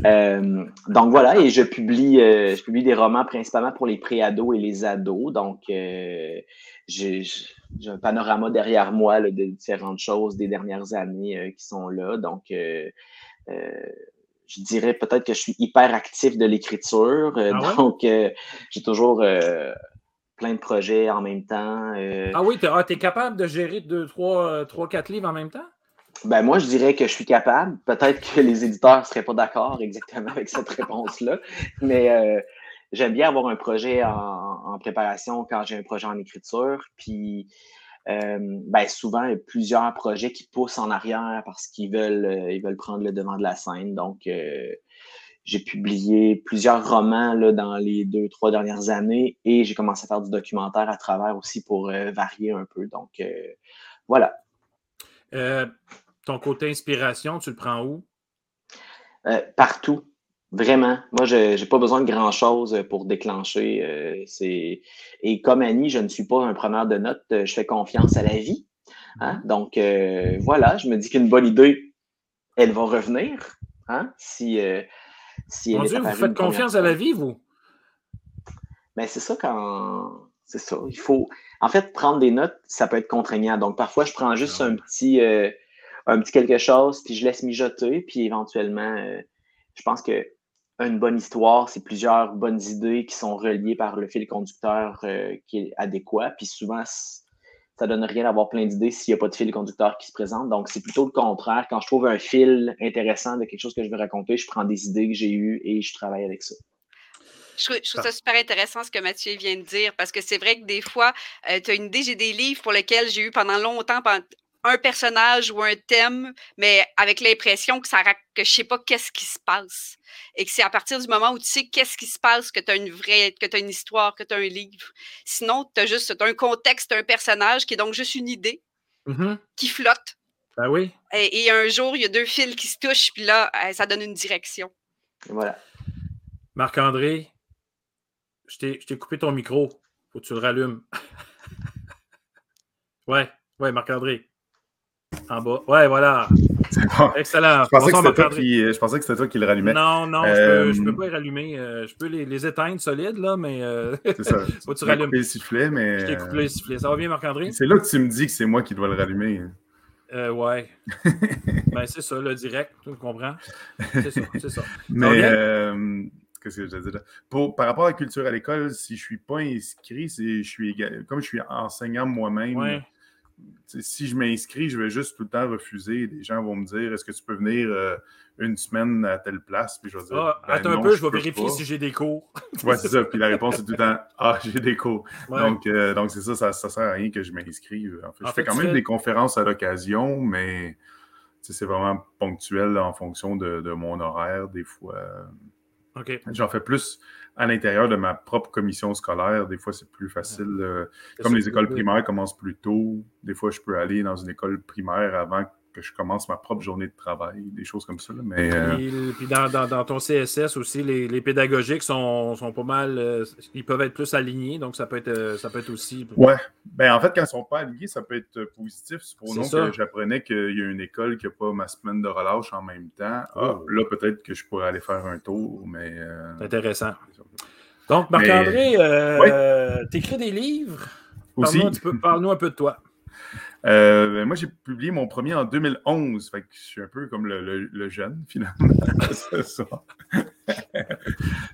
Euh, donc voilà, et je publie, euh, je publie des romans principalement pour les préados et les ados. Donc, euh, j'ai un panorama derrière moi de différentes choses des dernières années qui sont là. Donc, je dirais peut-être que je suis hyper actif de l'écriture. Ah donc, j'ai toujours plein de projets en même temps. Euh. Ah oui, tu es, ah, capable de gérer deux, trois, trois, quatre livres en même temps? Ben moi, je dirais que je suis capable. Peut-être que les éditeurs ne seraient pas d'accord exactement avec cette réponse-là, mais euh, j'aime bien avoir un projet en, préparation quand j'ai un projet en écriture. Puis euh, ben souvent, il y a plusieurs projets qui poussent en arrière parce qu'ils veulent, ils veulent prendre le devant de la scène. Donc, j'ai publié plusieurs romans là, dans les deux, trois dernières années et j'ai commencé à faire du documentaire à travers aussi pour euh, varier un peu. Donc, euh, voilà. Euh, ton côté inspiration, tu le prends où? partout. Vraiment. Moi, je n'ai pas besoin de grand-chose pour déclencher. c'est... Et comme Annie, je ne suis pas un preneur de notes. Je fais confiance à la vie. Hein? Donc, voilà, je me dis qu'une bonne idée, elle va revenir. Hein? Si mon Dieu, vous faites confiance à la vie, vous? Mais ben, c'est ça quand. C'est ça. Il faut. En fait, prendre des notes, ça peut être contraignant. Donc, parfois, je prends juste un petit, euh, un petit quelque chose, puis je laisse mijoter, puis éventuellement, euh, je pense que une bonne histoire, c'est plusieurs bonnes idées qui sont reliées par le fil conducteur euh, qui est adéquat. Puis souvent, ça donne rien d'avoir plein d'idées s'il n'y a pas de fil conducteur qui se présente. Donc, c'est plutôt le contraire. Quand je trouve un fil intéressant de quelque chose que je veux raconter, je prends des idées que j'ai eues et je travaille avec ça. Je trouve, je trouve ça super intéressant ce que Mathieu vient de dire parce que c'est vrai que des fois, euh, tu as une idée, j'ai des livres pour lesquels j'ai eu pendant longtemps un personnage ou un thème, mais avec l'impression que ça que je sais pas qu'est-ce qui se passe. Et que c'est à partir du moment où tu sais qu'est-ce qui se passe que tu as une vraie, que tu as une histoire, que tu as un livre. Sinon, tu as juste un contexte, un personnage qui est donc juste une idée Mhm. qui flotte. Ben oui. Et, et un jour, il y a deux fils qui se touchent, puis là, euh, ça donne une direction. Et Voilà. Marc-André, je t'ai je t'ai coupé ton micro. Faut que tu le rallumes. ouais, ouais, Marc-André. En bas. Ouais, voilà. Excellent. Je pensais, que Bonsoir, c'était toi Marc-André. qui, je pensais que c'était toi qui le rallumais. Non, non, je Euh, peux, pas les rallumer. euh, je peux les, les éteindre solides, là, mais euh, C'est ça. Faut que tu rallumes. coupé le sifflet, mais. je t'ai coupé les sifflets. Ça va bien, Marc-André? C'est là que tu me dis que c'est moi qui dois le rallumer. Euh, ouais. ben, c'est ça, le direct, tu comprends? C'est ça, c'est ça. Mais euh, qu'est-ce que je veux dire? Pour, par rapport à la culture à l'école, si je suis pas inscrit, je suis comme je suis enseignant moi-même. Ouais. Si je m'inscris, je vais juste tout le temps refuser. Les gens vont me dire Est-ce que tu peux venir euh, une semaine à telle place? Puis je vais dire Ah, Ben attends un peu, je vais vérifier pas. si j'ai des cours. Ouais, c'est ça. Puis la réponse est tout le temps Ah, j'ai des cours. Ouais. Donc, euh, donc c'est ça, ça, ça sert à rien que je m'inscrive. En fait, En je fais quand même fais- des conférences à l'occasion, mais c'est vraiment ponctuel en fonction de, de mon horaire. Des fois, OK. j'en fais plus à l'intérieur de ma propre commission scolaire. Des fois, c'est plus facile. euh, comme les écoles primaires commencent plus tôt, des fois, je peux aller dans une école primaire avant que je commence ma propre journée de travail, des choses comme ça. là. Mais euh, Puis, puis dans, dans- dans ton CSS aussi, les, les pédagogiques sont, sont pas mal. euh, ils peuvent être plus alignés, donc ça peut être, euh, ça peut être aussi. Ouais. Ben, en fait, quand ils ne sont pas alignés, ça peut être positif. Supposons que j'apprenais qu'il y a une école qui n'a pas ma semaine de relâche en même temps. Ah, Oh. là, peut-être que je pourrais aller faire un tour, mais. euh, C'est intéressant. Donc, Marc-André, euh, t'écris des livres? Un, parle-nous un peu de toi. Euh, moi, j'ai publié mon premier en 2011. Fait que je suis un peu comme le, le- le jeune, finalement. C'est ça.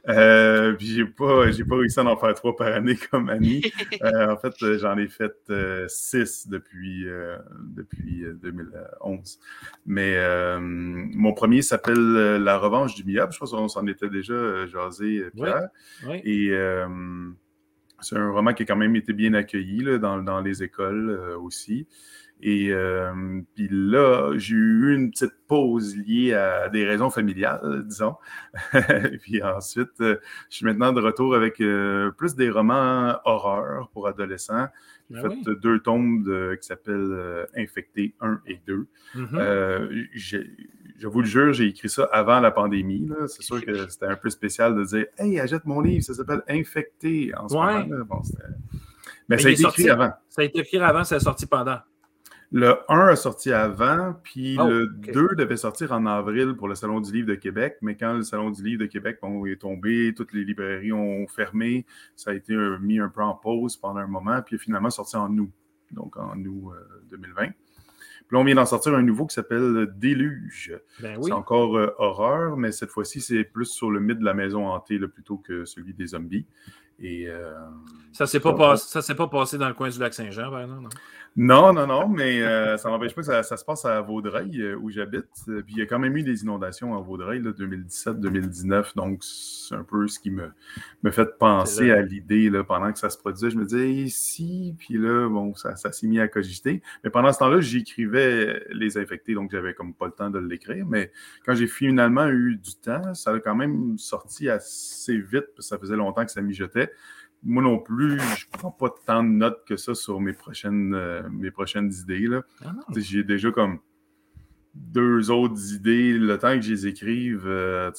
Euh, puis j'ai pas, j'ai pas réussi à en faire trois par année comme Annie. Euh, en fait, euh, j'en ai fait euh, six depuis, euh, depuis euh, 2011. Mais euh, mon premier s'appelle La revanche du Miab. Je pense qu'on s'en était déjà jasé, Pierre. Oui. Et euh, c'est un roman qui a quand même été bien accueilli là, dans, dans les écoles euh, aussi. Et euh, puis là, j'ai eu une petite pause liée à des raisons familiales, disons. puis ensuite, euh, je suis maintenant de retour avec euh, plus des romans horreur pour adolescents. J'ai Ben fait oui. deux tomes de- qui s'appellent euh, Infecté 1 et 2. Mhm. Euh, j'ai- je vous le jure, j'ai écrit ça avant la pandémie. C'est sûr que c'était un peu spécial de dire Hey, achète mon livre, ça s'appelle Infecté en ce Ouais. moment. Bon, Mais, Mais ça a été écrit sorti- avant. Ça a été écrit avant, ça a sorti pendant. Le 1 a sorti avant, puis Oh, le ok. 2 devait sortir en avril pour le Salon du Livre de Québec. Mais quand le Salon du Livre de Québec bon, est tombé, toutes les librairies ont fermé, ça a été euh, mis un peu en pause pendant un moment, puis finalement sorti en août, donc en août euh, 2020. Puis là, on vient d'en sortir un nouveau qui s'appelle Déluge. Ben oui. C'est encore euh, horreur, mais cette fois-ci, c'est plus sur le mythe de la maison hantée là, plutôt que celui des zombies. Et euh, Ça s'est pas, passé- ça s'est pas passé dans le coin du lac Saint-Jean, exemple. non? Non, non, non, mais euh, ça n'empêche pas que ça, ça se passe à Vaudreuil, euh, où j'habite. Euh, Puis il y a quand même eu des inondations à Vaudreuil, là, 2017-2019. Donc, c'est un peu ce qui me, me fait penser à l'idée pendant que ça se produisait. Je me disais, ici, puis là, bon, ça, ça s'est mis à cogiter. Mais pendant ce temps-là, j'écrivais Les Infectés, donc j'avais comme pas le temps de l'écrire. Mais quand j'ai finalement eu du temps, ça a quand même sorti assez vite, parce que ça faisait longtemps que ça mijotait moi non plus, je prends pas tant de notes que ça sur mes prochaines, euh, mes prochaines idées. Là. Ah J'ai déjà comme deux autres idées. Le temps que je les écrive, euh,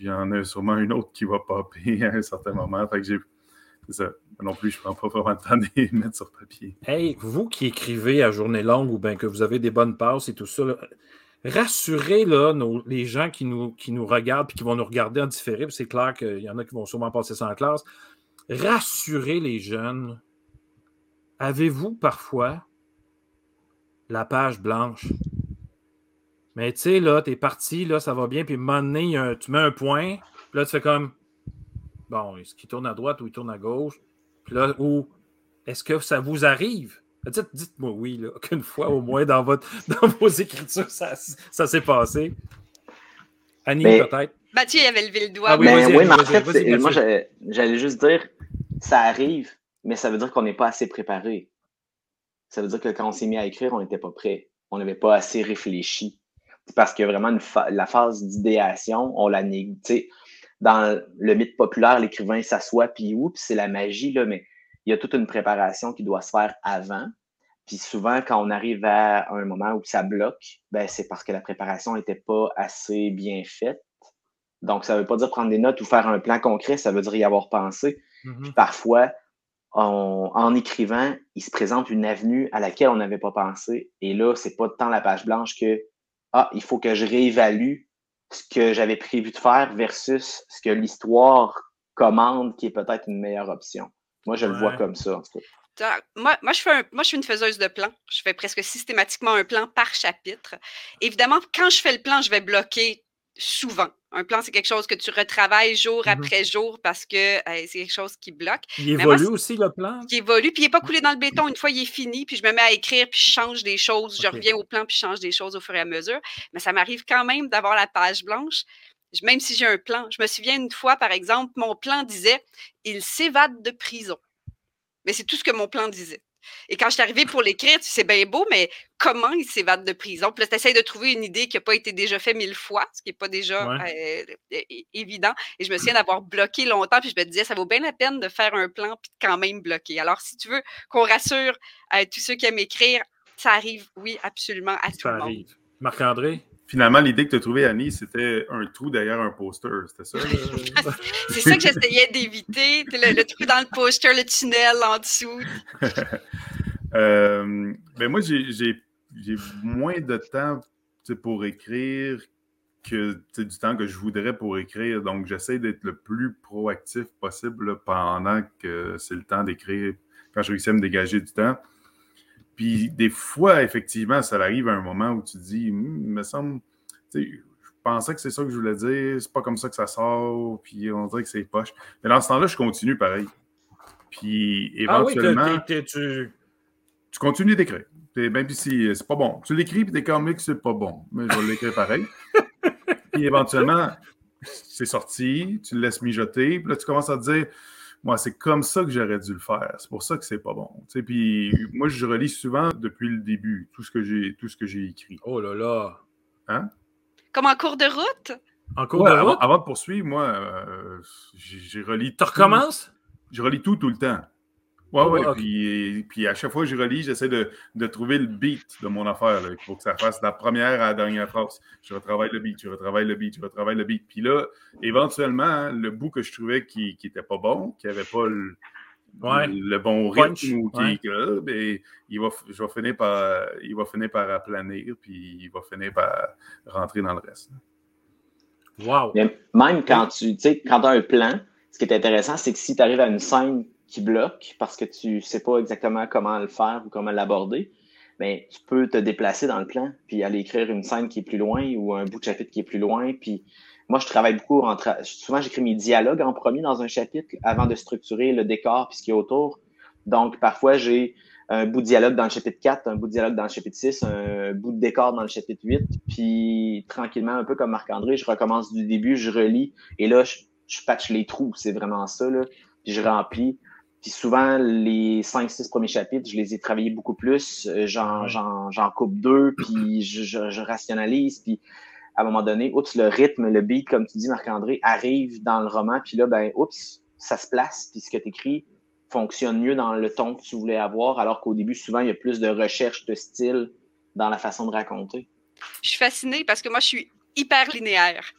il y en a sûrement une autre qui va popper à un certain moment. Fait que j'ai. C'est ça. Moi non plus, je prends pas vraiment le temps de les mettre sur papier. Hey, vous qui écrivez à journée longue ou bien que vous avez des bonnes passes et tout ça, là, rassurez là, nos- les gens qui nous, qui nous regardent et qui vont nous regarder en différé. C'est clair qu'il y en a qui vont sûrement passer ça en classe. Rassurez les jeunes. Avez-vous parfois la page blanche? Mais tu sais, là, t'es parti, là, ça va bien, puis à un moment donné, tu mets un point, puis là, tu fais comme bon, est-ce qu'il tourne à droite ou il tourne à gauche? Puis là, ou est-ce que ça vous arrive? Dites- Dites-moi oui, là, qu'une fois au moins dans, votre, dans vos écritures, ça, ça s'est passé. Annie, Mais- peut-être. Mathieu, il avait levé le doigt. Ah oui, mais vas-y, oui, mais en fait, moi, j'allais juste dire, ça arrive, mais ça veut dire qu'on n'est pas assez préparé. Ça veut dire que quand on s'est mis à écrire, on n'était pas prêt. On n'avait pas assez réfléchi. Parce que vraiment, la phase d'idéation, on la sais, Dans le mythe populaire, l'écrivain s'assoit, puis oups, c'est la magie, là, mais il y a toute une préparation qui doit se faire avant. Puis souvent, quand on arrive à un moment où ça bloque, ben, c'est parce que la préparation n'était pas assez bien faite. Donc, ça ne veut pas dire prendre des notes ou faire un plan concret, ça veut dire y avoir pensé. Puis parfois, on- en écrivant, il se présente une avenue à laquelle on n'avait pas pensé. Et là, c'est pas tant la page blanche que Ah, il faut que je réévalue ce que j'avais prévu de faire versus ce que l'histoire commande, qui est peut-être une meilleure option. Moi, je le vois comme ça, en tout cas. Moi, moi, je fais un- moi, je suis une faiseuse de plans. Je fais presque systématiquement un plan par chapitre. Évidemment, quand je fais le plan, je vais bloquer souvent. Un plan, c'est quelque chose que tu retravailles jour Mhm. après jour parce que euh, c'est quelque chose qui bloque, Il moi, évolue aussi, le plan? qui évolue, puis il n'est pas coulé dans le béton. Une fois, il est fini, puis je me mets à écrire, puis je change des choses. Je reviens au plan, puis je change des choses au fur et à mesure. Mais ça m'arrive quand même d'avoir la page blanche, même si j'ai un plan. Je me souviens une fois, par exemple, mon plan disait « Il s'évade de prison ». Mais c'est tout ce que mon plan disait. Et quand je suis arrivée pour l'écrire, c'est bien beau, mais comment il s'évade de prison? Puis là, tu essaies de trouver une idée qui n'a pas été déjà faite mille fois, ce qui n'est pas déjà euh, évident. Et je me souviens d'avoir bloqué longtemps, puis je me disais, ça vaut bien la peine de faire un plan, puis de quand même bloquer. Alors, si tu veux qu'on rassure euh, tous ceux qui aiment écrire, ça arrive, oui, absolument, à tout Ça le monde. arrive. Marc-André? Finalement, l'idée que tu as trouvée, Annie, c'était un trou derrière un poster. C'était ça? C'est ça que j'essayais d'éviter, le, le trou dans le poster, le tunnel en dessous. Euh, ben moi, j'ai- moins de temps pour écrire que du temps que je voudrais pour écrire. Donc, j'essaie d'être le plus proactif possible là, pendant que c'est le temps d'écrire, quand je réussis à me dégager du temps. Puis, des fois, effectivement, ça arrive à un moment où tu te dis, Hum, me semble, tu sais, je pensais que c'est ça que je voulais dire, c'est pas comme ça que ça sort, puis on dirait que c'est poche. Mais dans ce temps-là, je continue pareil. Puis, Ah oui, éventuellement tu... tu continues d'écrire. Même si c'est pas bon. Tu l'écris puis t'es comme que c'est pas bon. Mais je vais l'écrire pareil. puis éventuellement, c'est sorti, tu le laisses mijoter, puis là, tu commences à te dire Moi, c'est comme ça que j'aurais dû le faire. C'est pour ça que c'est pas bon. Tu sais, puis moi, je relis souvent depuis le début tout ce que j'ai tout ce que j'ai écrit. Oh là là. Hein? Comme en cours de route, En cours Ouais, de route, avant de poursuivre, moi, euh, j'ai j'ai relis. tu recommences? Je relis tout tout le temps. Ouais, Oh, ouais. ok. Puis, puis à chaque fois que je relis, j'essaie de, de trouver le beat de mon affaire. là. Il faut que ça fasse de la première à la dernière phrase. Je retravaille le beat, je retravaille le beat, je retravaille le beat. Puis là, éventuellement, hein, le bout que je trouvais qui n'était pas bon, qui n'avait pas le, Ouais. le bon rythme, Punch, ou qui, ouais. que là, ben, il, va, je vais finir par, il va finir par aplanir, puis il va finir par rentrer dans le reste. Wow. Mais même quand tu tu sais, quand as un plan, ce qui est intéressant, c'est que si tu arrives à une scène qui bloque parce que tu sais pas exactement comment le faire ou comment l'aborder, mais tu peux te déplacer dans le plan puis aller écrire une scène qui est plus loin ou un bout de chapitre qui est plus loin. Puis moi, je travaille beaucoup en tra- souvent j'écris mes dialogues en premier dans un chapitre avant de structurer le décor puis ce qui est autour. Donc parfois j'ai un bout de dialogue dans le chapitre 4, un bout de dialogue dans le chapitre 6, un bout de décor dans le chapitre 8, puis tranquillement, un peu comme Marc-André, je recommence du début, je relis, et là, je, je patch les trous, c'est vraiment ça, là, puis je remplis. Puis souvent, les 5-6 premiers chapitres, je les ai travaillés beaucoup plus, euh, j'en, j'en, j'en coupe deux, puis je, je, je rationalise, puis à un moment donné, oups, le rythme, le beat, comme tu dis, Marc-André, arrive dans le roman, puis là, ben, oups, ça se place, puis ce que tu écris fonctionne mieux dans le ton que tu voulais avoir, alors qu'au début, souvent, il y a plus de recherche de style dans la façon de raconter. je suis fascinée parce que moi, je suis hyper linéaire.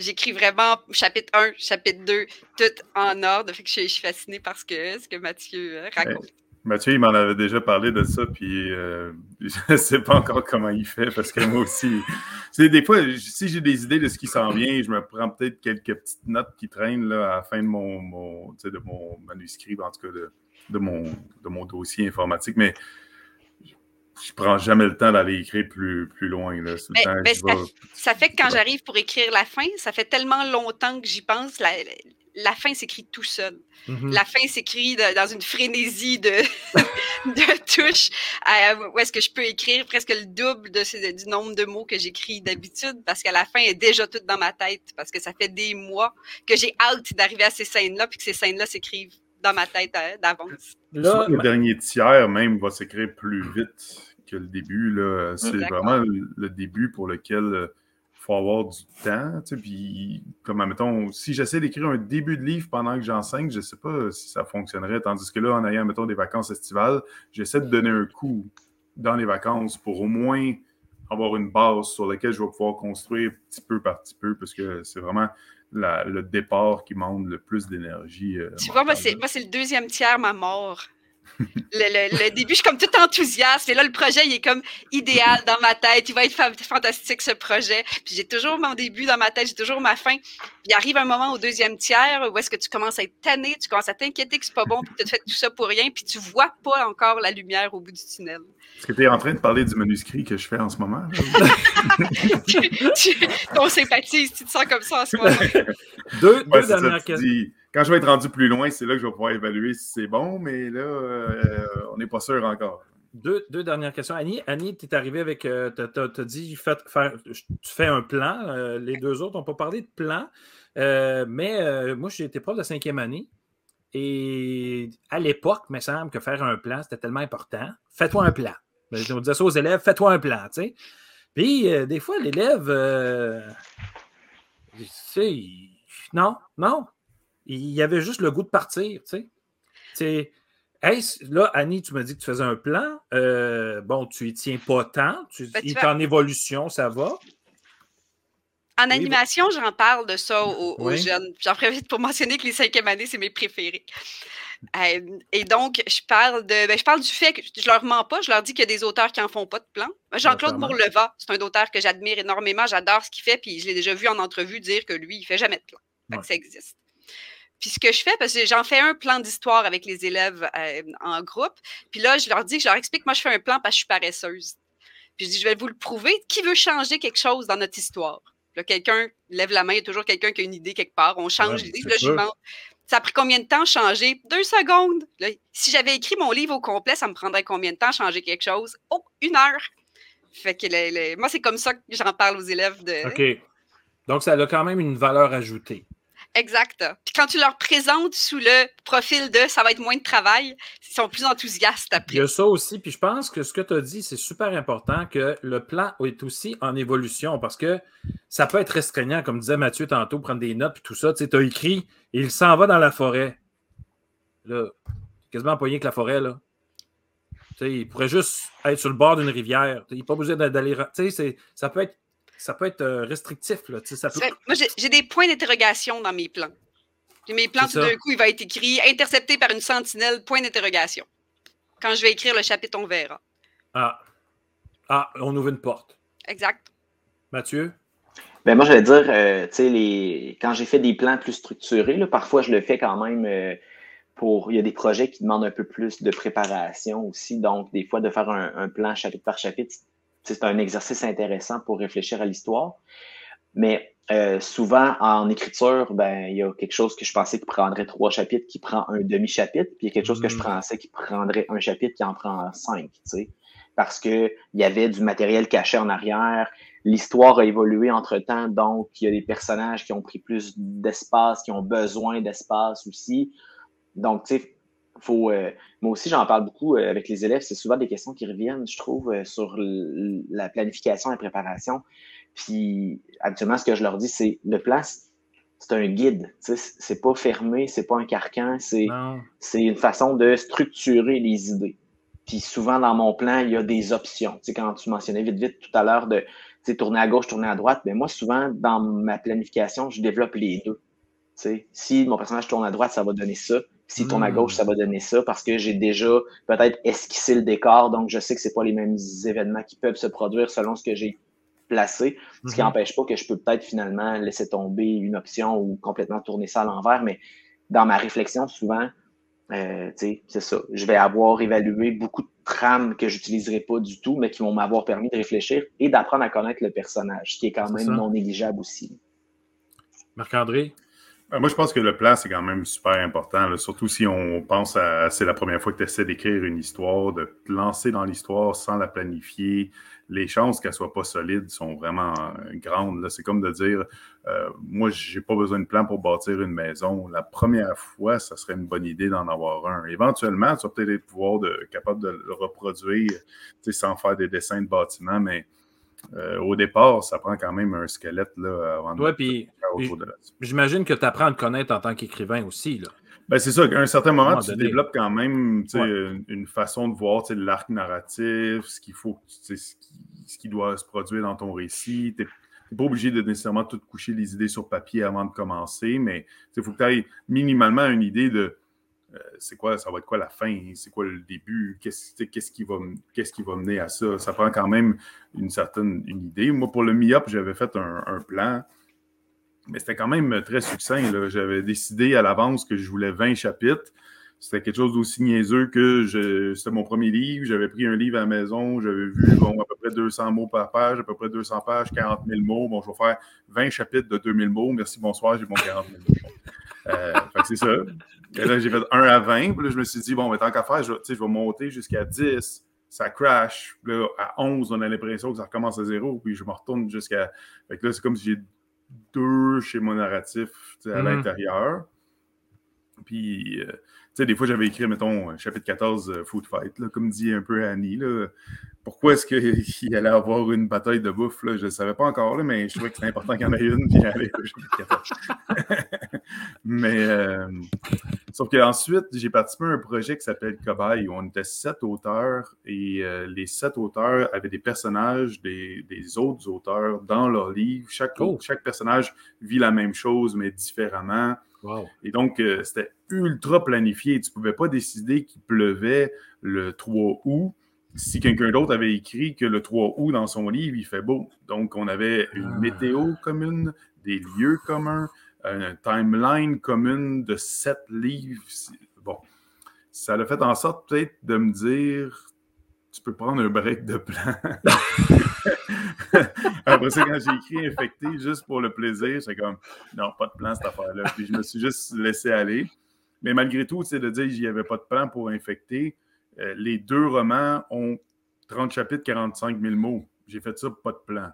J'écris vraiment chapitre 1, chapitre 2, tout en ordre. Fait que je, suis- je suis fascinée par ce que, ce que Mathieu euh, raconte. Mathieu, il m'en avait déjà parlé de ça, puis euh, je ne sais pas encore comment il fait, parce que moi aussi, c'est des fois, si j'ai des idées de ce qui s'en vient, je me prends peut-être quelques petites notes qui traînent là, à la fin de mon, mon, de mon manuscrit, en tout cas de, de, mon, de mon dossier informatique, mais je prends jamais le temps d'aller écrire plus, plus loin. Là. Mais- temps, Ça fait que quand j'arrive pour écrire la fin, ça fait tellement longtemps que j'y pense. la- la- fin s'écrit tout seul. Mhm. La fin s'écrit dans une frénésie de, de touches, où est-ce que je peux écrire presque le double de, du nombre de mots que j'écris d'habitude, parce qu'à la fin est déjà toute dans ma tête, parce que ça fait des mois que j'ai hâte d'arriver à ces scènes-là, puis que ces scènes-là s'écrivent dans ma tête euh, d'avance. Le dernier tiers même va s'écrire plus vite que le début. là. C'est vraiment le début pour lequel il faut avoir du temps. Puis, comme, si j'essaie d'écrire un début de livre pendant que j'enseigne, je ne sais pas si ça fonctionnerait. Tandis que là, en ayant, mettons, des vacances estivales, j'essaie de donner un coup dans les vacances pour au moins avoir une base sur laquelle je vais pouvoir construire petit peu par petit peu, parce que c'est vraiment la- le départ qui demande le plus d'énergie. euh, Tu vois, moi, c'est, moi, c'est le deuxième tiers, ma mort. Le, le- le début, je suis comme tout enthousiaste. Et là, le projet, il est comme idéal dans ma tête. Il va être fa- fantastique, ce projet. Puis j'ai toujours mon début dans ma tête, j'ai toujours ma fin. Puis il arrive un moment au deuxième tiers où est-ce que tu commences à être tanné, tu commences à t'inquiéter que c'est pas bon, puis que tu as fait tout ça pour rien, puis tu vois pas encore la lumière au bout du tunnel. Est-ce que tu es en train de parler du manuscrit que je fais en ce moment? Tu- Ton sympathise, tu te sens comme ça en ce moment. deux, deux Ouais, dernières questions. Quand je vais être rendu plus loin, c'est là que je vais pouvoir évaluer si c'est bon, mais là, euh, on n'est pas sûr encore. Deux, dernières questions. Annie, Annie tu es arrivée avec. euh, t'as t'as dit tu fais un plan. euh, les deux autres n'ont pas parlé de plan. Mais moi, j'ai été prof de cinquième année. Et à l'époque, il me semble que faire un plan, c'était tellement important. Fais-toi un plan. Ben, On disait ça aux élèves, fais-toi un plan. tu sais. Puis, des fois, l'élève. tu non, non. Il y avait juste le goût de partir. Tu sais. Hey, là, Annie, tu m'as dit que tu faisais un plan. Euh, bon, tu y tiens pas tant. Tu, Ben, tu il est en évolution, ça va. En Oui, animation, j'en parle de ça aux, aux Oui. jeunes. J'en profite pour mentionner que les cinquièmes années, c'est mes préférés. Euh, et donc, je parle de, ben, je parle du fait que je leur mens pas, je leur dis qu'il y a des auteurs qui en font pas de plan. Jean-Claude Clairement. Bourleva, c'est un auteur que j'admire énormément, j'adore ce qu'il fait, puis je l'ai déjà vu en entrevue dire que lui, il fait jamais de plan. Que ça existe. Puis ce que je fais, parce que j'en fais un plan d'histoire avec les élèves euh, en groupe, puis là, je leur dis, je leur explique, moi, je fais un plan parce que je suis paresseuse. Puis je dis, je vais vous le prouver. Qui veut changer quelque chose dans notre histoire? Là, quelqu'un lève la main, il y a toujours quelqu'un qui a une idée quelque part. On change Ouais, l'idée. Là, je demande, ça a pris combien de temps changer? Deux secondes. Là, si j'avais écrit mon livre au complet, ça me prendrait combien de temps changer quelque chose? Oh, une heure. Fait que le- le- moi, c'est comme ça que j'en parle aux élèves de. OK. Donc, ça a quand même une valeur ajoutée. Exact. Puis quand tu leur présentes sous le profil de ça va être moins de travail, ils sont plus enthousiastes Il y après. a ça aussi. Puis je pense que ce que tu as dit, c'est super important que le plan est aussi en évolution parce que ça peut être restreignant, comme disait Mathieu tantôt, prendre des notes et tout ça. Tu sais, as écrit il s'en va dans la forêt. Là, quasiment empoigné avec la forêt, là. Tu sais, il pourrait juste être sur le bord d'une rivière. Il n'est pas obligé d'aller. Tu sais, ça peut être, ça peut être euh, restrictif. Là. Tu sais, ça peut... Moi, j'ai des points d'interrogation dans mes plans. Mes plans, tout d'un coup, il va être écrit intercepté par une sentinelle, point d'interrogation. Quand je vais écrire le chapitre, on verra. Ah. ah, on ouvre une porte. Exact. Mathieu? Ben moi, j'allais dire, euh, tu sais, les... quand j'ai fait des plans plus structurés, là, parfois je le fais quand même euh, pour. Il y a des projets qui demandent un peu plus de préparation aussi. Donc, des fois, de faire un, un plan chapitre par chapitre, c'est un exercice intéressant pour réfléchir à l'histoire. Mais euh, souvent, en écriture, ben, il y a quelque chose que je pensais qui prendrait trois chapitres qui prend un demi-chapitre, puis il y a quelque chose que je Mhm. pensais qui prendrait un chapitre qui en prend cinq, tu sais. Parce que il y avait du matériel caché en arrière, l'histoire a évolué entre temps, donc il y a des personnages qui ont pris plus d'espace, qui ont besoin d'espace aussi. Donc, tu sais, faut. euh, moi aussi, j'en parle beaucoup euh, avec les élèves. C'est souvent des questions qui reviennent, je trouve, euh, sur la planification et la préparation. Puis, habituellement, ce que je leur dis, c'est le plan, c'est- un guide. C'est pas fermé, c'est pas un carcan, c'est une façon de structurer les idées. Puis souvent, dans mon plan, il y a des options. Tu sais, quand tu mentionnais vite, vite tout à l'heure de tourner à gauche, tourner à droite, ben moi, souvent, dans ma planification, je développe les deux. Si mon personnage tourne à droite, ça va donner ça. S'il tourne à Mm. gauche, ça va donner ça parce que j'ai déjà peut-être esquissé le décor, donc je sais que c'est pas les mêmes événements qui peuvent se produire selon ce que j'ai placé. Ce qui Mhm. n'empêche pas que je peux peut-être finalement laisser tomber une option ou complètement tourner ça à l'envers, mais dans ma réflexion, souvent, euh, c'est ça. Je vais avoir évalué beaucoup de trames que j'utiliserai pas du tout, mais qui vont m'avoir permis de réfléchir et d'apprendre à connaître le personnage, ce qui est quand même ça. non négligeable aussi. Marc-André? Ben, moi, je pense que le plan, c'est quand même super important, là, surtout si on pense à c'est la première fois que tu essaies d'écrire une histoire, de te lancer dans l'histoire sans la planifier. Les chances qu'elle soit pas solide sont vraiment euh, grandes. C'est comme de dire euh, moi, j'ai pas besoin de plan pour bâtir une maison. La première fois, ça serait une bonne idée d'en avoir un. Éventuellement, tu vas peut-être être pouvoir de, capable de le reproduire sans faire des dessins de bâtiments, mais euh, au départ, ça prend quand même un squelette là, avant de puis, J'imagine que tu apprends à te connaître en tant qu'écrivain aussi. Là. Ben, c'est ça, qu'à un certain moment, tu développes quand même une, façon de voir l'arc narratif, ce qu'il faut, ce qui, ce qui, doit se produire dans ton récit. Tu n'es pas obligé de nécessairement tout coucher les idées sur papier avant de commencer, mais il faut que tu aies minimalement une idée de c'est quoi, ça va être quoi la fin, c'est quoi le début, qu'est-ce, qui va, qu'est-ce qui va mener à ça? Ça prend quand même une certaine une idée. Moi, pour le MIOP, j'avais fait un, plan, mais c'était quand même très succinct. J'avais décidé à l'avance que je voulais 20 chapitres. C'était quelque chose d'aussi niaiseux que c'était mon premier livre. J'avais pris un livre à la maison, j'avais vu bon, à peu près 200 mots par page, à peu près 200 pages, 40 000 mots. Bon, je vais faire 20 chapitres de 2000 mots. Merci, bonsoir, j'ai mon 40 000 mots. Euh, c'est ça. Et là, j'ai fait 1 à 20. Puis là, je me suis dit, bon, mais tant qu'à faire, je, je vais monter jusqu'à 10. Ça crash. Puis là, à 11, on a l'impression que ça recommence à zéro. Puis je me retourne jusqu'à. Fait que là, c'est comme si j'ai deux chez mon narratif à mm. l'intérieur. Puis, euh, tu sais, des fois, j'avais écrit, mettons, chapitre 14, euh, Food Fight, là, comme dit un peu Annie. Là pourquoi est-ce qu'il allait avoir une bataille de bouffe, là, je ne savais pas encore, là, mais je trouvais que c'était important qu'il y en ait une, puis aller Mais, euh, sauf qu'ensuite, j'ai participé à un projet qui s'appelle Cobaye, où on était sept auteurs, et les sept auteurs avaient des personnages des, autres auteurs dans leur livre. Chaque, oh. chaque personnage vit la même chose, mais différemment. Et donc, euh, c'était ultra planifié. Tu ne pouvais pas décider qu'il pleuvait le 3 août si quelqu'un d'autre avait écrit que le 3 août dans son livre, il fait beau. Donc, on avait une ah. météo commune, des lieux communs, une timeline commune de sept livres. Bon, ça a fait en sorte peut-être de me dire tu peux prendre un break de plan. Après ça, quand j'ai écrit infecté juste pour le plaisir, c'est comme non, pas de plan cette affaire-là. Puis je me suis juste laissé aller. Mais malgré tout, c'est de dire qu'il n'y avait pas de plan pour infecter. Euh, les deux romans ont 30 chapitres, 45 000 mots. J'ai fait ça, pas de plan.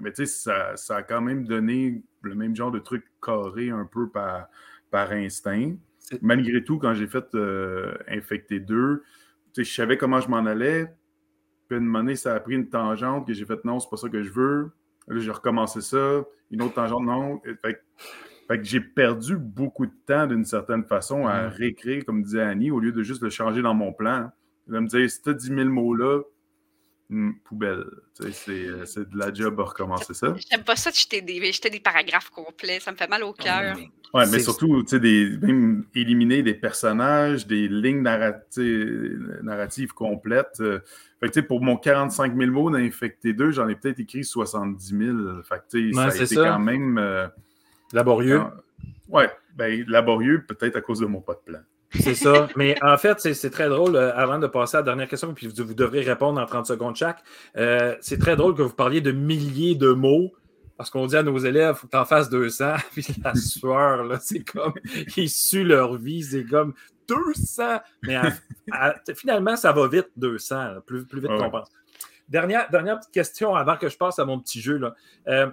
Mais tu sais, ça, a quand même donné le même genre de truc carré un peu par, par instinct. Malgré tout, quand j'ai fait euh, Infecté 2, je savais comment je m'en allais. Puis à un moment donné, ça a pris une tangente que j'ai fait non, c'est pas ça que je veux. Là, j'ai recommencé ça. Une autre tangente, non. Fait, fait que j'ai perdu beaucoup de temps d'une certaine façon à réécrire, comme disait Annie, au lieu de juste le changer dans mon plan. De me dire, si tu as 10 000 mots-là, poubelle. Euh, c'est de la job à recommencer ça. J'aime pas ça de jeter des, des, paragraphes complets. Ça me fait mal au cœur. Ouais, mais surtout, tu sais, même éliminer des personnages, des lignes narratives, narratives complètes. Euh, fait que, pour mon 45 000 mots d'Infecté 2, j'en ai peut-être écrit 70 000. Fait que, ça a été quand même. Euh, laborieux. ouais, ben, laborieux, peut-être à cause de mon pas de plan. C'est ça. Mais en fait, c'est très drôle, euh, avant de passer à la dernière question, puis vous, devrez répondre en 30 secondes chaque. Euh, c'est très drôle que vous parliez de milliers de mots, parce qu'on dit à nos élèves, faut que tu en fasses 200, puis la sueur, là, c'est comme, ils suent leur vie, c'est comme 200. Mais finalement, ça va vite, 200, plus, plus vite qu'on pense. Dernière, dernière petite question avant que je passe à mon petit jeu. Là. Euh,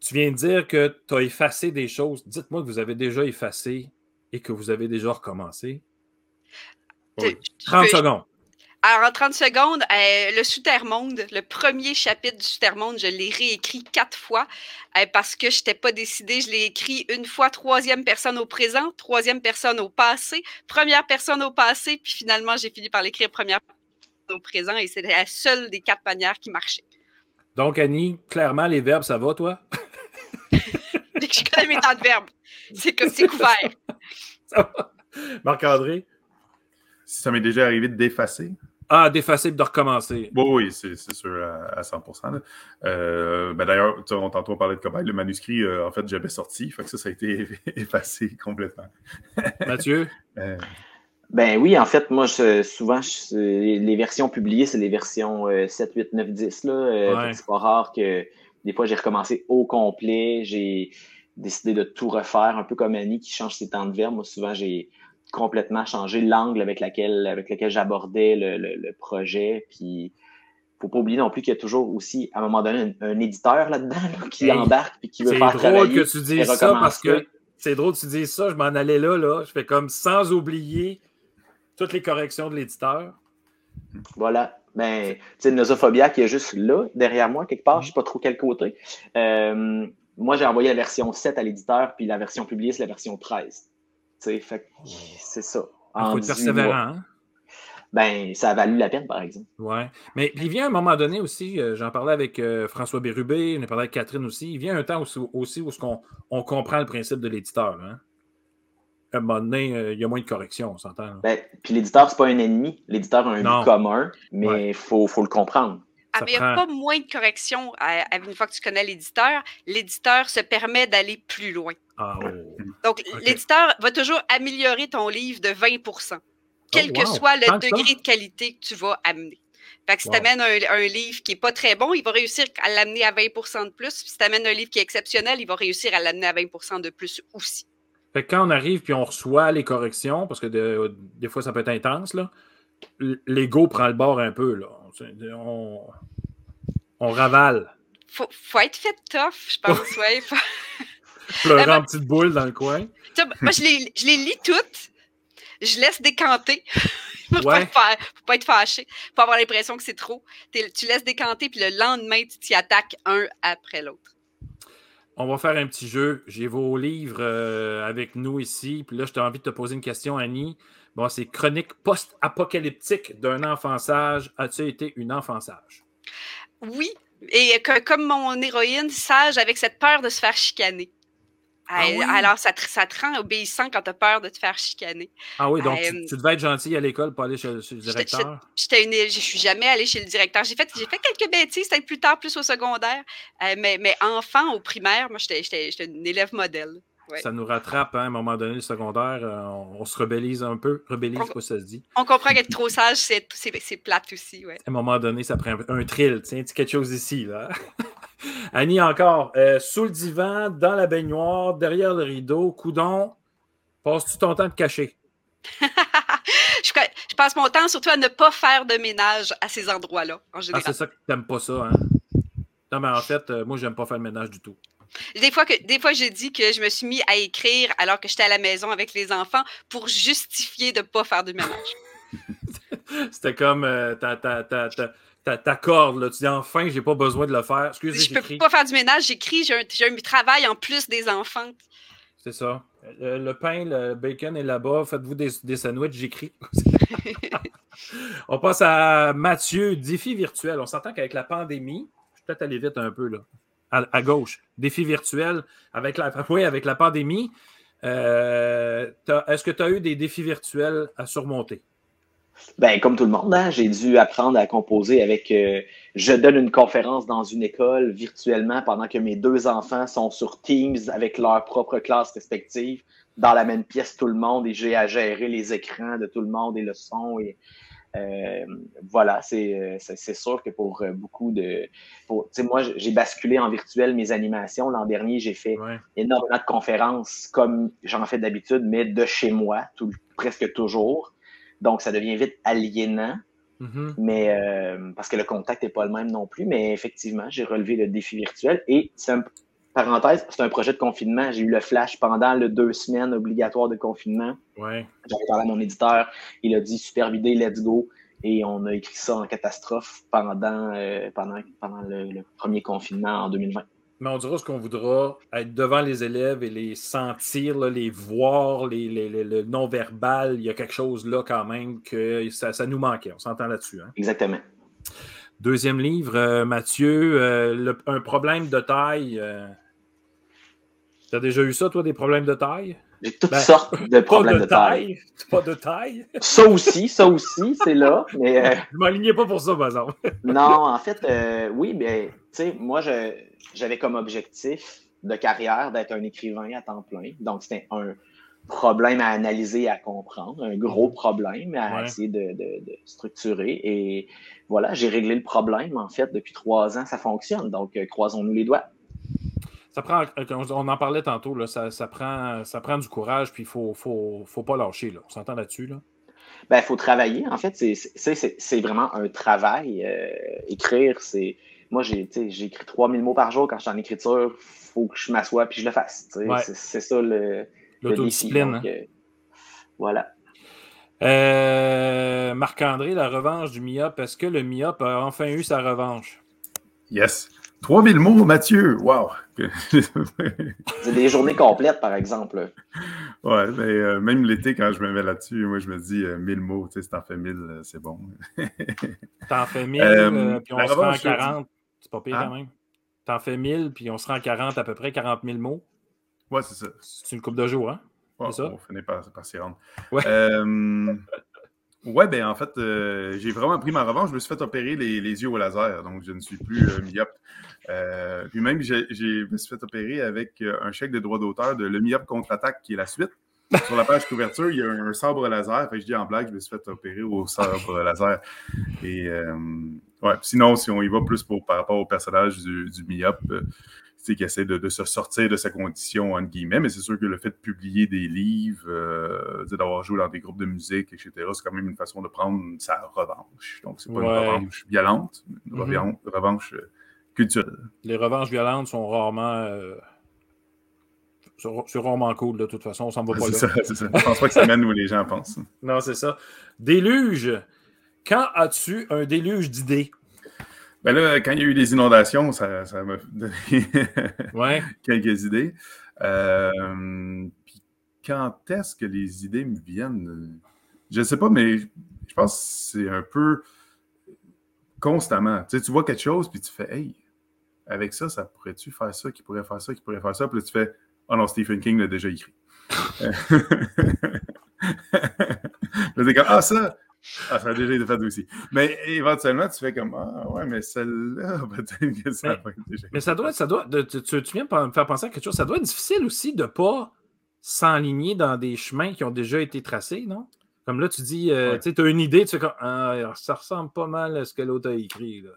tu viens de dire que tu as effacé des choses. Dites-moi que vous avez déjà effacé et que vous avez déjà recommencé. 30 secondes. Alors, en 30 secondes, euh, le Souterre-Monde, le premier chapitre du Souterre-Monde, je l'ai réécrit quatre fois euh, parce que je n'étais pas décidée. Je l'ai écrit une fois troisième personne au présent, troisième personne au passé, première personne au passé, puis finalement, j'ai fini par l'écrire première personne au présent et c'était la seule des quatre manières qui marchait. Donc, Annie, clairement, les verbes, ça va, toi? je connais mes temps de verbes. C'est comme c'est couvert. Marc-André? Ça m'est déjà arrivé d'effacer. Ah, d'effacer et de recommencer. Bon, oui, c'est sûr à, 100% euh, ben D'ailleurs, on tantôt parlé de cobaye. Le manuscrit, euh, en fait, j'avais sorti. Fait que ça, ça a été effacé complètement. Mathieu? Euh. Ben oui, en fait, moi, souvent, les versions publiées, c'est les versions 7, 8, 9, 10. Là. C'est pas rare que des fois, j'ai recommencé au complet. J'ai décidé de tout refaire, un peu comme Annie qui change ses temps de verbe. Moi, souvent, j'ai complètement changé l'angle avec, laquelle, avec lequel j'abordais le, le, projet. Puis, faut pas oublier non plus qu'il y a toujours aussi, à un moment donné, un, éditeur là-dedans qui embarque et qui veut faire travailler. C'est drôle que tu dises ça parce que c'est drôle que tu dises ça. Je m'en allais là, là. Je fais comme sans oublier toutes les corrections de l'éditeur. Voilà. Ben, tu sais, Nosophobia qui est juste là, derrière moi, quelque part, je sais pas trop quel côté. Euh, moi, j'ai envoyé la version 7 à l'éditeur, puis la version publiée, c'est la version 13. Tu sais, c'est ça. Il faut être persévérant. Hein? Ben, ça a valu la peine, par exemple. Oui. Mais il vient un moment donné aussi, euh, j'en parlais avec euh, François Bérubé, j'en ai parlé avec Catherine aussi, il vient un temps aussi, aussi où on, on comprend le principe de l'éditeur. Hein? À un moment donné, euh, il y a moins de corrections, on s'entend. Ben, puis l'éditeur, c'est pas un ennemi. L'éditeur a un but commun, mais il faut, faut, le comprendre. Ah, mais il n'y a pas moins de corrections une fois que tu connais l'éditeur. L'éditeur se permet d'aller plus loin. Ah, oh. Donc, l'éditeur va toujours améliorer ton livre de 20% quel que soit le degré de qualité que tu vas amener. Fait que si tu amènes un, livre qui n'est pas très bon, il va réussir à l'amener à 20% de plus. si tu amènes un livre qui est exceptionnel, il va réussir à l'amener à 20% de plus aussi. Fait que quand on arrive puis on reçoit les corrections, parce que des fois ça peut être intense, l'ego prend le bord un peu. Là. On, on ravale. Faut, faut être fait tough, je pense, ouais. Pleurer en petite boule dans le coin. Moi, je les, je les lis toutes. Je laisse décanter. Faut, pas être, faut pas être fâché. Faut avoir l'impression que c'est trop. Tu laisses décanter, puis le lendemain, tu t'y attaques un après l'autre. On va faire un petit jeu. J'ai vos livres euh, avec nous ici. Puis là, je t'ai envie de te poser une question, Annie. Bon, c'est Chronique post-apocalyptique d'un enfant sage. As-tu été une enfant sage? Oui. Et comme mon héroïne, sage avec cette peur de se faire chicaner. Ah alors, ça te, ça te, rend obéissant quand tu as peur de te faire chicaner. Ah oui, donc tu, devais être gentil à l'école pour aller chez, le directeur? Je suis jamais allée chez le directeur. J'ai fait, fait quelques bêtises, peut-être plus tard, plus au secondaire. Euh, mais, mais enfant, au primaire, moi, j'étais une élève modèle. Ça nous rattrape hein, à un moment donné, le secondaire. Euh, on, se rebellise un peu. Rebellise, quoi ça se dit. On comprend qu'être trop sage, c'est plate aussi. Ouais. À un moment donné, ça prend un, un trill. Tiens, quelque chose ici. Là. Annie, encore. Euh, sous le divan, dans la baignoire, derrière le rideau, coudon, passes-tu ton temps de cacher? je, passe mon temps surtout à ne pas faire de ménage à ces endroits-là, en général. Ah, c'est ça que tu n'aimes pas ça, hein? Non, mais en fait, euh, moi, j'aime pas faire le ménage du tout. Des fois, que, des fois, j'ai dit que je me suis mis à écrire alors que j'étais à la maison avec les enfants pour justifier de ne pas faire de ménage. C'était comme euh, ta, ta, ta, t'accordes, là. Tu dis enfin, j'ai pas besoin de le faire. Excusez, je peux pas faire du ménage, j'écris, j'ai un, travail en plus des enfants. C'est ça. Le, pain, le bacon est là-bas. Faites-vous des, des sandwichs, j'écris. On passe à Mathieu, défi virtuel. On s'entend qu'avec la pandémie, je vais peut-être aller vite un peu là. À, gauche, défi virtuel avec la, pandémie. Euh, est-ce que tu as eu des défis virtuels à surmonter? Ben, comme tout le monde, hein, j'ai dû apprendre à composer avec. Euh, je donne une conférence dans une école virtuellement pendant que mes deux enfants sont sur Teams avec leur propre classe respective, dans la même pièce tout le monde, et j'ai à gérer les écrans de tout le monde et le son. Et, euh, voilà, euh, c'est sûr que pour beaucoup de. Pour, moi, j'ai basculé en virtuel mes animations. L'an dernier, j'ai fait énormément de conférences comme j'en fais d'habitude, mais de chez moi, tout, presque toujours. Donc, ça devient vite aliénant. Mm-hmm. Mais euh, parce que le contact n'est pas le même non plus. Mais effectivement, j'ai relevé le défi virtuel. Et c'est un parenthèse, c'est un projet de confinement. J'ai eu le flash pendant les deux semaines obligatoires de confinement. Ouais. J'avais parlé à mon éditeur. Il a dit super vidé, let's go. Et on a écrit ça en catastrophe pendant, euh, pendant, pendant le premier confinement en 2020 mais on dira ce qu'on voudra, être devant les élèves et les sentir, les voir, les, le non-verbal, il y a quelque chose là quand même que ça, nous manquait. On s'entend là-dessus. Hein? Exactement. Deuxième livre, euh, Mathieu, euh, un problème de taille. Euh, tu as déjà eu ça, toi, des problèmes de taille? J'ai toutes ben, sortes de problèmes de, taille. Pas de taille. Ça aussi, ça aussi, c'est là. Mais, euh... Je m'alignais pas pour ça, par exemple. non, en fait, euh, oui, mais tu sais, moi, j'avais comme objectif de carrière d'être un écrivain à temps plein. Donc, c'était un problème à analyser, à comprendre, un gros problème à essayer de, de, de, structurer. Et voilà, j'ai réglé le problème, en fait, depuis trois ans, ça fonctionne. Donc, euh, croisons-nous les doigts Ça prend, on en parlait tantôt, là, ça, ça, prend, ça prend du courage, puis il faut, faut, faut, pas lâcher. Là. On s'entend là-dessus. Là? Ben, il faut travailler. En fait, c'est vraiment un travail. Euh, écrire, c'est. Moi, j'ai écrit 3000 mots par jour quand je suis en écriture. Il faut que je m'assoie puis je le fasse. C'est ça le. L'autodiscipline. Hein? Euh, voilà. Euh, Marc-André, la revanche du MIOP. Est-ce que le MIOP a enfin eu sa revanche? Yes. 3000 mots, Mathieu! Wow! c'est des journées complètes, par exemple. Ouais, mais euh, même l'été, quand je me mets là-dessus, moi, je me dis 1000 mots. Tu sais, si t'en fais 1000, c'est bon. t'en fais 1000, puis on se rend à 40. C'est pas pire hein? quand même. T'en fais 1000, puis on se rend à 40, à peu près 40 000 mots. Ouais, c'est ça. C'est une coupe de jours, hein? Ouais, ça? On finit par, par s'y rendre. Ouais. Euh, ouais, ben en fait, euh, j'ai vraiment pris ma revanche. Je me suis fait opérer les, les yeux au laser, donc je ne suis plus euh, myope. Puis même, je me suis fait opérer avec un chèque de droit d'auteur de Le Myope contre-attaque, qui est la suite. Sur la page couverture, il y a un, sabre laser. Fait je dis en blague, je me suis fait opérer au sabre laser. Et ouais, sinon, si on y va plus pour, par rapport au personnage du, du myope, qui essaie de, se sortir de sa condition, entre guillemets, mais c'est sûr que le fait de publier des livres, euh, d'avoir joué dans des groupes de musique, etc., c'est quand même une façon de prendre sa revanche. Donc, c'est pas une revanche violente, une mm-hmm. revanche euh, culturelle. Les revanches violentes sont rarement. Euh, c'est rarement cool, de toute façon, on s'en va pas là. Ça, ça. Je pense pas que ça mène où les gens pensent. Non, c'est ça. Déluge. Quand as-tu un déluge d'idées? Ben là, quand il y a eu les inondations, ça, m'a donné quelques idées. Euh, puis quand est-ce que les idées me viennent? Je ne sais pas, mais je pense que c'est un peu constamment. Tu, sais, tu vois quelque chose, puis tu fais Hey, avec ça, ça pourrait-tu faire ça, qui pourrait faire ça, qui pourrait faire ça? Puis là, tu fais Oh non, Stephen King l'a déjà écrit. là, c'est comme Ah, ça, ah, ça a déjà été fait aussi. Mais éventuellement, tu fais comme Ah, ouais, mais celle-là, peut-être que ça va être déjà. Mais ça doit, ça doit tu, tu, viens de me faire penser à quelque chose. Ça doit être difficile aussi de ne pas s'enligner dans des chemins qui ont déjà été tracés, non? Comme là, tu dis, euh, tu as une idée, tu fais comme ah, ça ressemble pas mal à ce que l'autre a écrit. Là.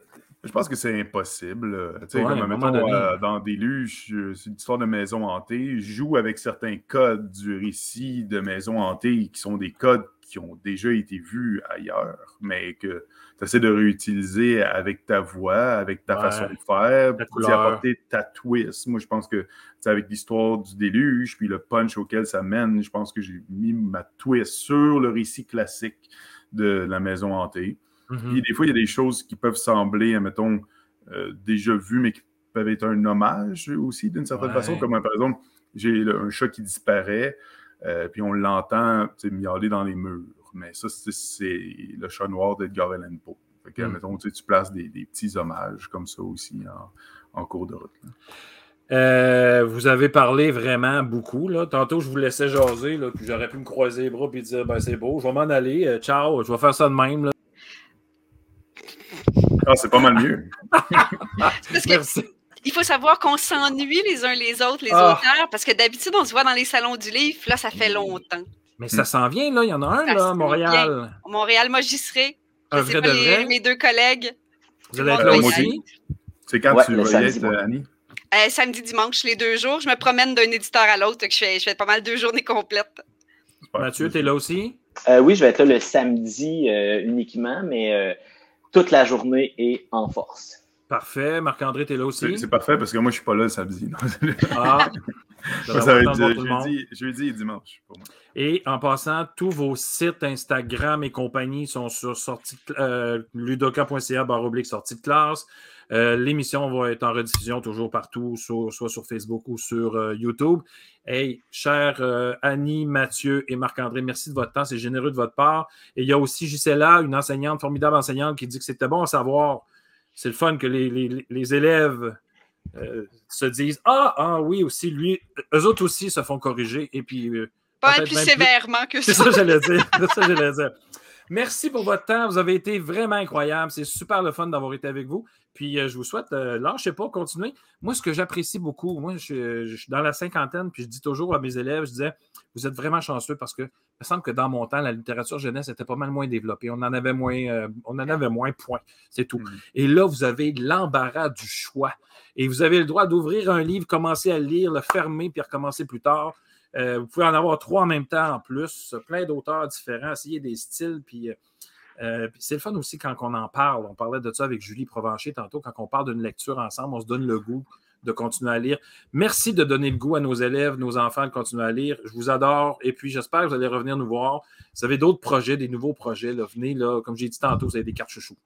Je pense que c'est impossible. Tu sais, comme mettons, euh, dans Déluge, c'est une histoire de maison hantée. Je joue avec certains codes du récit de maison hantée qui sont des codes qui ont déjà été vus ailleurs, mais que tu essaies de réutiliser avec ta voix, avec ta façon de faire, pour y apporter ta twist. Moi, je pense que avec l'histoire du déluge, puis le punch auquel ça mène, je pense que j'ai mis ma twist sur le récit classique de la maison hantée. Mm-hmm. des fois, il y a des choses qui peuvent sembler, mettons, euh, déjà vues, mais qui peuvent être un hommage aussi, d'une certaine façon. Comme par exemple, j'ai un chat qui disparaît. Euh, puis on l'entend miauler dans les murs. Mais ça, c'est le chat noir d'Edgar Allan Poe. Fait que, hmm. tu places des, petits hommages comme ça aussi en, cours de route. Euh, vous avez parlé vraiment beaucoup. Là. Tantôt, je vous laissais jaser, là, puis j'aurais pu me croiser les bras et dire ben, c'est beau, je vais m'en aller. Euh, ciao, je vais faire ça de même. Là. Ah, c'est pas mal mieux. Merci il faut savoir qu'on s'ennuie les uns les autres, les ah. auteurs, parce que d'habitude, on se voit dans les salons du livre, là, ça fait longtemps. Mais ça s'en vient, là. Il y en a un, là, à Montréal. Montréal, moi, j'y serai. Un vrai de vrai? Mes deux collègues. Vous allez être là aussi? C'est quand tu vas y être, Annie? Euh, samedi, dimanche, les deux jours. Je me promène d'un éditeur à l'autre. Je fais, je fais pas mal deux journées complètes. Mathieu, tu es là aussi? Euh, oui, je vais être là le samedi euh, uniquement, mais toute la journée et en force. Parfait. Marc-André, tu es là aussi? C'est parfait parce que moi, je ne suis pas là le samedi. ah! ça va être jeudi, jeudi, et dimanche pour moi. Et en passant, tous vos sites Instagram et compagnie sont sur sortie, euh, ludoka.ca oblique sortie de classe. Euh, l'émission va être en rediffusion toujours partout, soit sur Facebook ou sur euh, YouTube. Hey, chers Annie, Mathieu et Marc-André, merci de votre temps, c'est généreux de votre part. Et il y a aussi Gisela, une enseignante, formidable enseignante, qui dit que c'était bon à savoir c'est le fun que les, élèves euh, se disent Ah, ah oui, aussi, lui, eux autres aussi se font corriger. Et puis. Euh, pas plus sévèrement que ça. C'est ça, j'allais dire. ça, j'allais dire. Merci pour votre temps. Vous avez été vraiment incroyable. C'est super le fun d'avoir été avec vous. Puis euh, je vous souhaite, euh, lâchez pas, continuer. Moi, ce que j'apprécie beaucoup, moi, je, je suis dans la cinquantaine, puis je dis toujours à mes élèves, je disais, vous êtes vraiment chanceux parce que il me semble que dans mon temps, la littérature jeunesse était pas mal moins développée. On en avait moins, euh, on en avait moins, point. C'est tout. Mhm. Et là, vous avez l'embarras du choix. Et vous avez le droit d'ouvrir un livre, commencer à le lire, le fermer, puis recommencer plus tard. Euh, vous pouvez en avoir trois en même temps en plus, plein d'auteurs différents, essayer des styles, euh, euh, puis c'est le fun aussi quand on en parle. On parlait de ça avec Julie Provencher tantôt. Quand on parle d'une lecture ensemble, on se donne le goût de continuer à lire. Merci de donner le goût à nos élèves, nos enfants de continuer à lire. Je vous adore. Et puis, j'espère que vous allez revenir nous voir. Vous avez d'autres projets, des nouveaux projets. Venez, là, comme j'ai dit tantôt, vous avez des cartes chouchous.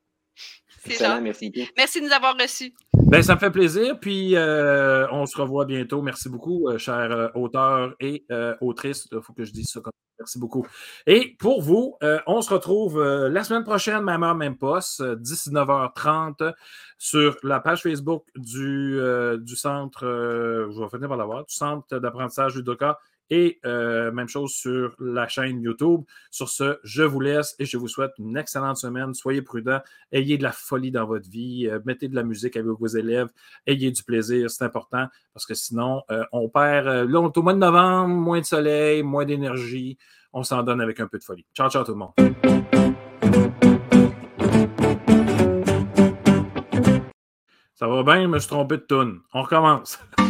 Excellent, merci. Merci de nous avoir reçus. Ben, ça me fait plaisir. Puis, euh, on se revoit bientôt. Merci beaucoup, euh, chers euh, auteurs et euh, autrices. Il faut que je dise ça comme Merci beaucoup. Et pour vous, euh, on se retrouve euh, la semaine prochaine, même heure, même poste, euh, 19h30, sur la page Facebook du, euh, du centre, euh, je vais finir par l'avoir, du centre d'apprentissage Ludoka et euh, même chose sur la chaîne YouTube. Sur ce, je vous laisse et je vous souhaite une excellente semaine. Soyez prudents, ayez de la folie dans votre vie, euh, mettez de la musique avec vos élèves, ayez du plaisir, c'est important parce que sinon, euh, on perd. là, on est au mois de novembre, moins de soleil, moins d'énergie. On s'en donne avec un peu de folie. Ciao, ciao tout le monde. Ça va bien, je me suis trompé de tune. On recommence.